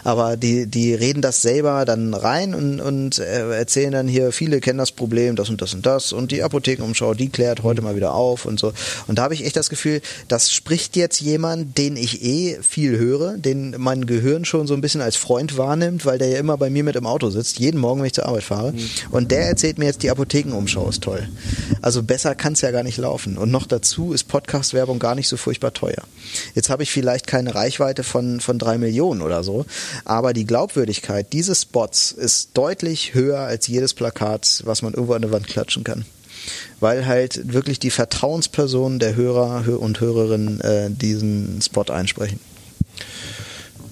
aber die die reden das selber dann rein und und äh, erzählen dann hier viel viele kennen das Problem, das und das und das und die Apothekenumschau, die klärt heute mal wieder auf und so. Und da habe ich echt das Gefühl, das spricht jetzt jemand, den ich eh viel höre, den mein Gehirn schon so ein bisschen als Freund wahrnimmt, weil der ja immer bei mir mit im Auto sitzt, jeden Morgen, wenn ich zur Arbeit fahre. Mhm. Und der erzählt mir jetzt, die Apothekenumschau ist toll. Also besser kann es ja gar nicht laufen. Und noch dazu ist Podcast-Werbung gar nicht so furchtbar teuer. Jetzt habe ich vielleicht keine Reichweite von, von drei Millionen oder so, aber die Glaubwürdigkeit dieses Spots ist deutlich höher als jedes Plakat Plakat, was man irgendwo an der Wand klatschen kann. Weil halt wirklich die Vertrauenspersonen der Hörer und Hörerinnen äh, diesen Spot einsprechen.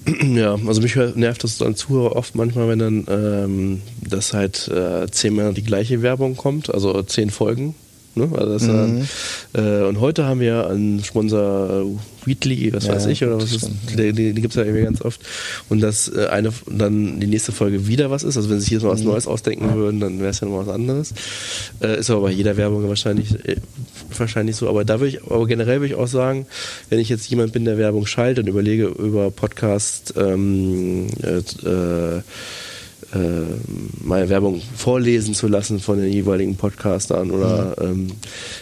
Ja, also mich nervt das als Zuhörer oft manchmal, wenn dann ähm, das halt äh, zehnmal die gleiche Werbung kommt, also zehn Folgen Ne? Also mhm. äh, und heute haben wir einen Sponsor äh, Wheatley, was ja, weiß ich, oder was ist, die, die gibt es ja irgendwie ganz oft. Und dass äh, eine dann die nächste Folge wieder was ist, also wenn sie sich jetzt mal was mhm. Neues ausdenken würden, dann wäre es ja noch was anderes. Äh, ist aber bei jeder Werbung wahrscheinlich, äh, wahrscheinlich so. Aber da würde ich, aber generell würde ich auch sagen, wenn ich jetzt jemand bin, der Werbung schaltet und überlege über Podcast ähm, äh, äh, meine Werbung vorlesen zu lassen von den jeweiligen Podcastern oder mhm. ähm,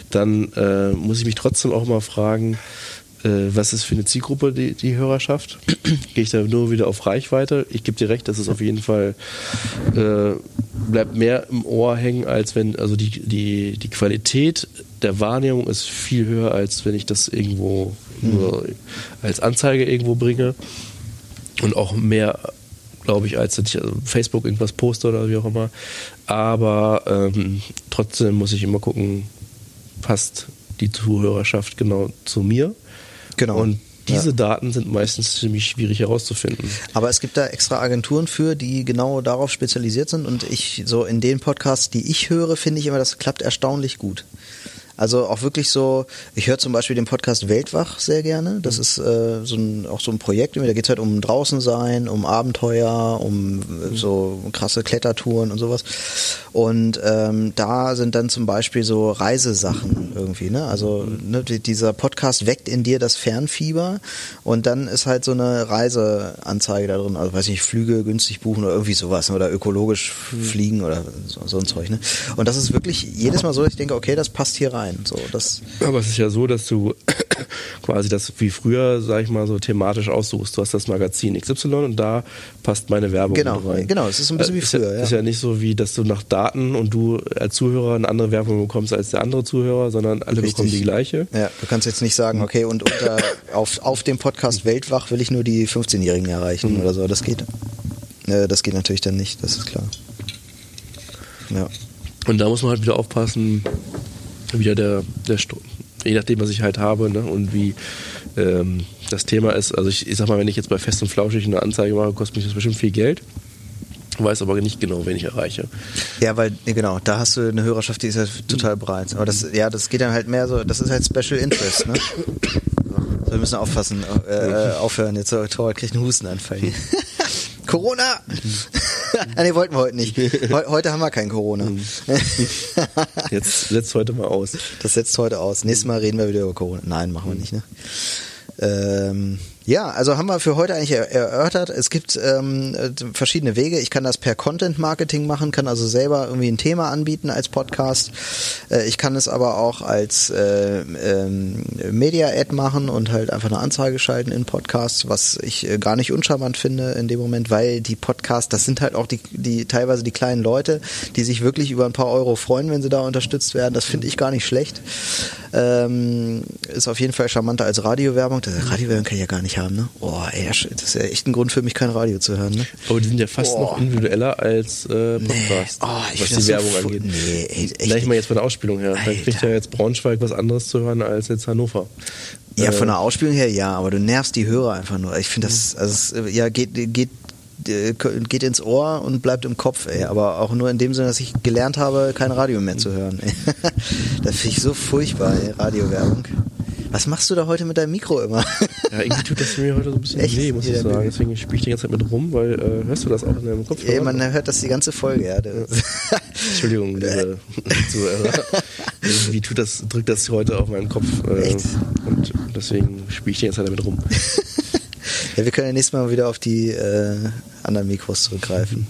dann äh, muss ich mich trotzdem auch mal fragen, äh, was ist für eine Zielgruppe die, die Hörerschaft? Gehe ich da nur wieder auf Reichweite? Ich gebe dir recht, dass es auf jeden Fall äh, bleibt mehr im Ohr hängen, als wenn, also die, die, die Qualität der Wahrnehmung ist viel höher, als wenn ich das irgendwo mhm. nur als Anzeige irgendwo bringe und auch mehr glaube ich, als ich also Facebook irgendwas poste oder wie auch immer. Aber ähm, trotzdem muss ich immer gucken, passt die Zuhörerschaft genau zu mir. Genau. Und diese Ja. Daten sind meistens ziemlich schwierig herauszufinden. Aber es gibt da extra Agenturen für, die genau darauf spezialisiert sind. Und ich, so in den Podcasts, die ich höre, finde ich immer, das klappt erstaunlich gut. Also auch wirklich so, ich höre zum Beispiel den Podcast Weltwach sehr gerne. Das ist äh, so ein, auch so ein Projekt, da geht es halt um draußen sein, um Abenteuer, um äh, so krasse Klettertouren und sowas. Und ähm, da sind dann zum Beispiel so Reisesachen irgendwie, ne? Also ne, die- dieser Podcast weckt in dir das Fernfieber und dann ist halt so eine Reiseanzeige da drin, also weiß ich nicht, Flüge günstig buchen oder irgendwie sowas ne? oder ökologisch fliegen oder so, so ein Zeug, ne? Und das ist wirklich jedes Mal so, dass ich denke, okay, das passt hier rein. So, das Aber es ist ja so, dass du quasi das wie früher, sag ich mal, so thematisch aussuchst. Du hast das Magazin XY und da passt meine Werbung Genau, rein. genau, es ist ein bisschen Äh, wie ist früher, Ja, ja. Ist ja nicht so wie, dass du nach Daten und du als Zuhörer eine andere Werbung bekommst als der andere Zuhörer, sondern alle Richtig. bekommen die gleiche. Ja, du kannst jetzt nicht sagen, okay, und unter, auf, auf dem Podcast Weltwach will ich nur die 15-Jährigen erreichen oder so. Das geht. Äh, das geht natürlich dann nicht, das ist klar. Ja. Und da muss man halt wieder aufpassen, wieder der, der je nachdem, was ich halt habe ne, und wie ähm, das Thema ist. Also ich, ich sag mal, wenn ich jetzt bei Fest und Flauschig eine Anzeige mache, kostet mich das bestimmt viel Geld. Weiß aber nicht genau, wen ich erreiche. Ja, weil, genau, da hast du eine Hörerschaft, die ist ja total breit. Aber das, ja, das geht dann halt mehr so, das ist halt Special Interest, ne? So, wir müssen aufpassen, äh, aufhören. Jetzt so, Torwart kriegt einen Hustenanfall hier. Corona! Ah, nee, wollten wir heute nicht. Heu, heute haben wir kein Corona. Jetzt setzt heute mal aus. Das setzt heute aus. Nächstes Mal reden wir wieder über Corona. Nein, machen wir nicht, ne? Ähm, ja, also haben wir für heute eigentlich er erörtert. Es gibt ähm, äh, verschiedene Wege. Ich kann das per Content Marketing machen, kann also selber irgendwie ein Thema anbieten als Podcast. Äh, ich kann es aber auch als äh, ähm, Media Ad machen und halt einfach eine Anzeige schalten in Podcasts, was ich äh, gar nicht uncharmant finde in dem Moment, weil die Podcasts, das sind halt auch die, die teilweise die kleinen Leute, die sich wirklich über ein paar Euro freuen, wenn sie da unterstützt werden. Das finde ich gar nicht schlecht. Ähm, ist auf jeden Fall charmanter als Radiowerbung. Radiowerbung kann ich ja gar nicht haben, ne? Oh, ey, das ist ja echt ein Grund für mich, kein Radio zu hören, ne? Aber die sind ja fast Boah. noch individueller als äh, Podcast, Oh, ich was die so Werbung fu- angeht. Nee, ey, Gleich mal jetzt von der Ausspielung her. Dann kriegt Alter. ja jetzt Braunschweig was anderes zu hören als jetzt Hannover. Ja, Äh, von der Ausspielung her ja, aber du nervst die Hörer einfach nur. Ich finde das, also es, äh, ja, geht, geht, äh, geht ins Ohr und bleibt im Kopf, ey. Aber auch nur in dem Sinne, dass ich gelernt habe, kein Radio mehr zu hören. Das finde ich so furchtbar, ey, Radiowerbung. Was machst du da heute mit deinem Mikro immer? Ja, irgendwie tut das mir heute so ein bisschen Echt? weh, muss ich Ja, sagen. Deswegen spiele ich die ganze Zeit mit rum, weil äh, hörst du das auch in deinem Kopf? Ey, man hört das die ganze Folge, ja. Entschuldigung, liebe Zuhörer. Wie tut das, drückt das heute auf meinen Kopf. Äh? Und deswegen spiele ich die ganze Zeit damit rum. Ja, wir können ja nächstes Mal wieder auf die äh, anderen Mikros zurückgreifen.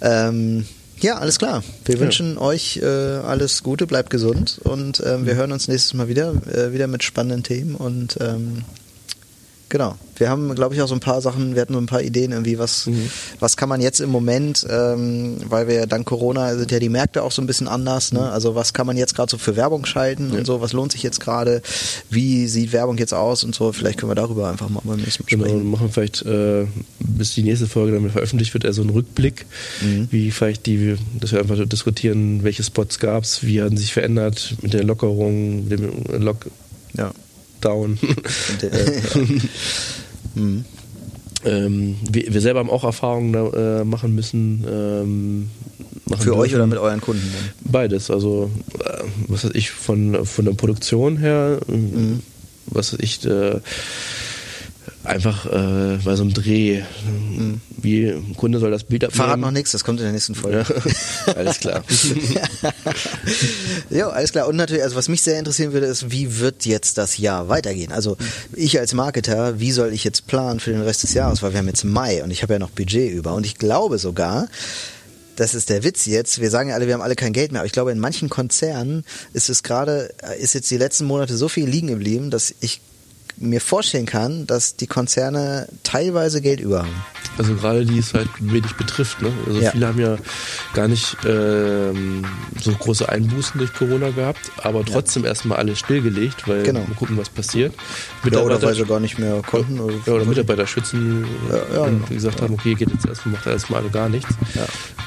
ähm, ja, alles klar. Wir Ja. wünschen euch äh, alles Gute, bleibt gesund und ähm, wir hören uns nächstes Mal wieder, äh, wieder mit spannenden Themen und ähm, genau. Wir haben, glaube ich, auch so ein paar Sachen, wir hatten so ein paar Ideen irgendwie, was, Mhm. was kann man jetzt im Moment, ähm, weil wir ja dank Corona sind ja die Märkte auch so ein bisschen anders, ne? Also was kann man jetzt gerade so für Werbung schalten Ja. und so, was lohnt sich jetzt gerade, wie sieht Werbung jetzt aus und so, vielleicht können wir darüber einfach mal beim nächsten Mal Genau, sprechen. und machen vielleicht, äh, bis die nächste Folge dann veröffentlicht wird, eher so einen Rückblick, Mhm. wie vielleicht die, dass wir einfach diskutieren, welche Spots gab es, wie haben sich verändert mit der Lockerung, mit dem Ja. Lockdown. Mhm. ähm, wir, wir selber haben auch Erfahrungen da, äh, machen müssen. Ähm, machen Für euch oder mit euren Kunden dann? Beides, also äh, was weiß ich, von, von der Produktion her, Mhm. was weiß ich, äh, einfach äh, bei so einem Dreh, wie ein Kunde soll das Bild abnehmen. Mhm. Verrat noch nichts, das kommt in der nächsten Folge. Ja, alles klar. ja, alles klar. Und natürlich, also was mich sehr interessieren würde, ist, wie wird jetzt das Jahr weitergehen? Also ich als Marketer, wie soll ich jetzt planen für den Rest des Jahres? Weil wir haben jetzt Mai und ich habe ja noch Budget über. Und ich glaube sogar, das ist der Witz jetzt. Wir sagen ja alle, wir haben alle kein Geld mehr. Aber ich glaube, in manchen Konzernen ist es gerade, ist jetzt die letzten Monate so viel liegen geblieben, dass ich mir vorstellen kann, dass die Konzerne teilweise Geld über haben. Also gerade die es halt wenig betrifft. Ne? Also Ja. viele haben ja gar nicht ähm, so große Einbußen durch Corona gehabt, aber trotzdem erstmal alles stillgelegt, weil Genau. wir gucken, was passiert. Ja, oder Mitarbeiter- weil sie gar nicht mehr konnten. Oder, Ja, oder Mitarbeiter schützen, Ja, ja, genau. die gesagt haben, okay, geht jetzt erstmal, macht erstmal alle gar nichts.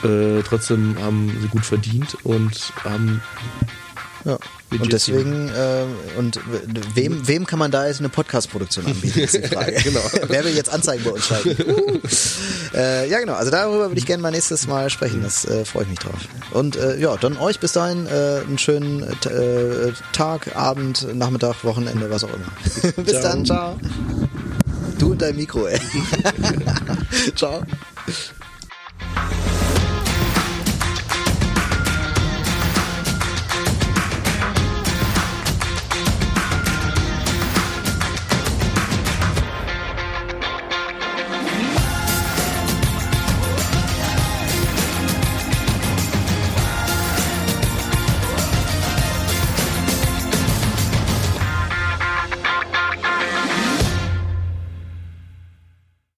Äh, trotzdem haben sie gut verdient und haben Ja. Und deswegen, äh, und wem, wem kann man da jetzt eine Podcast-Produktion anbieten, ist die Frage. genau. Wer will jetzt Anzeigen bei uns schalten? Uh. Äh, ja, genau. Also darüber würde ich gerne mal nächstes Mal sprechen. Das äh, freue ich mich drauf. Und äh, ja, dann euch bis dahin äh, einen schönen äh, Tag, Abend, Nachmittag, Wochenende, was auch immer. bis ciao. dann, ciao. Du und dein Mikro, ey. ciao.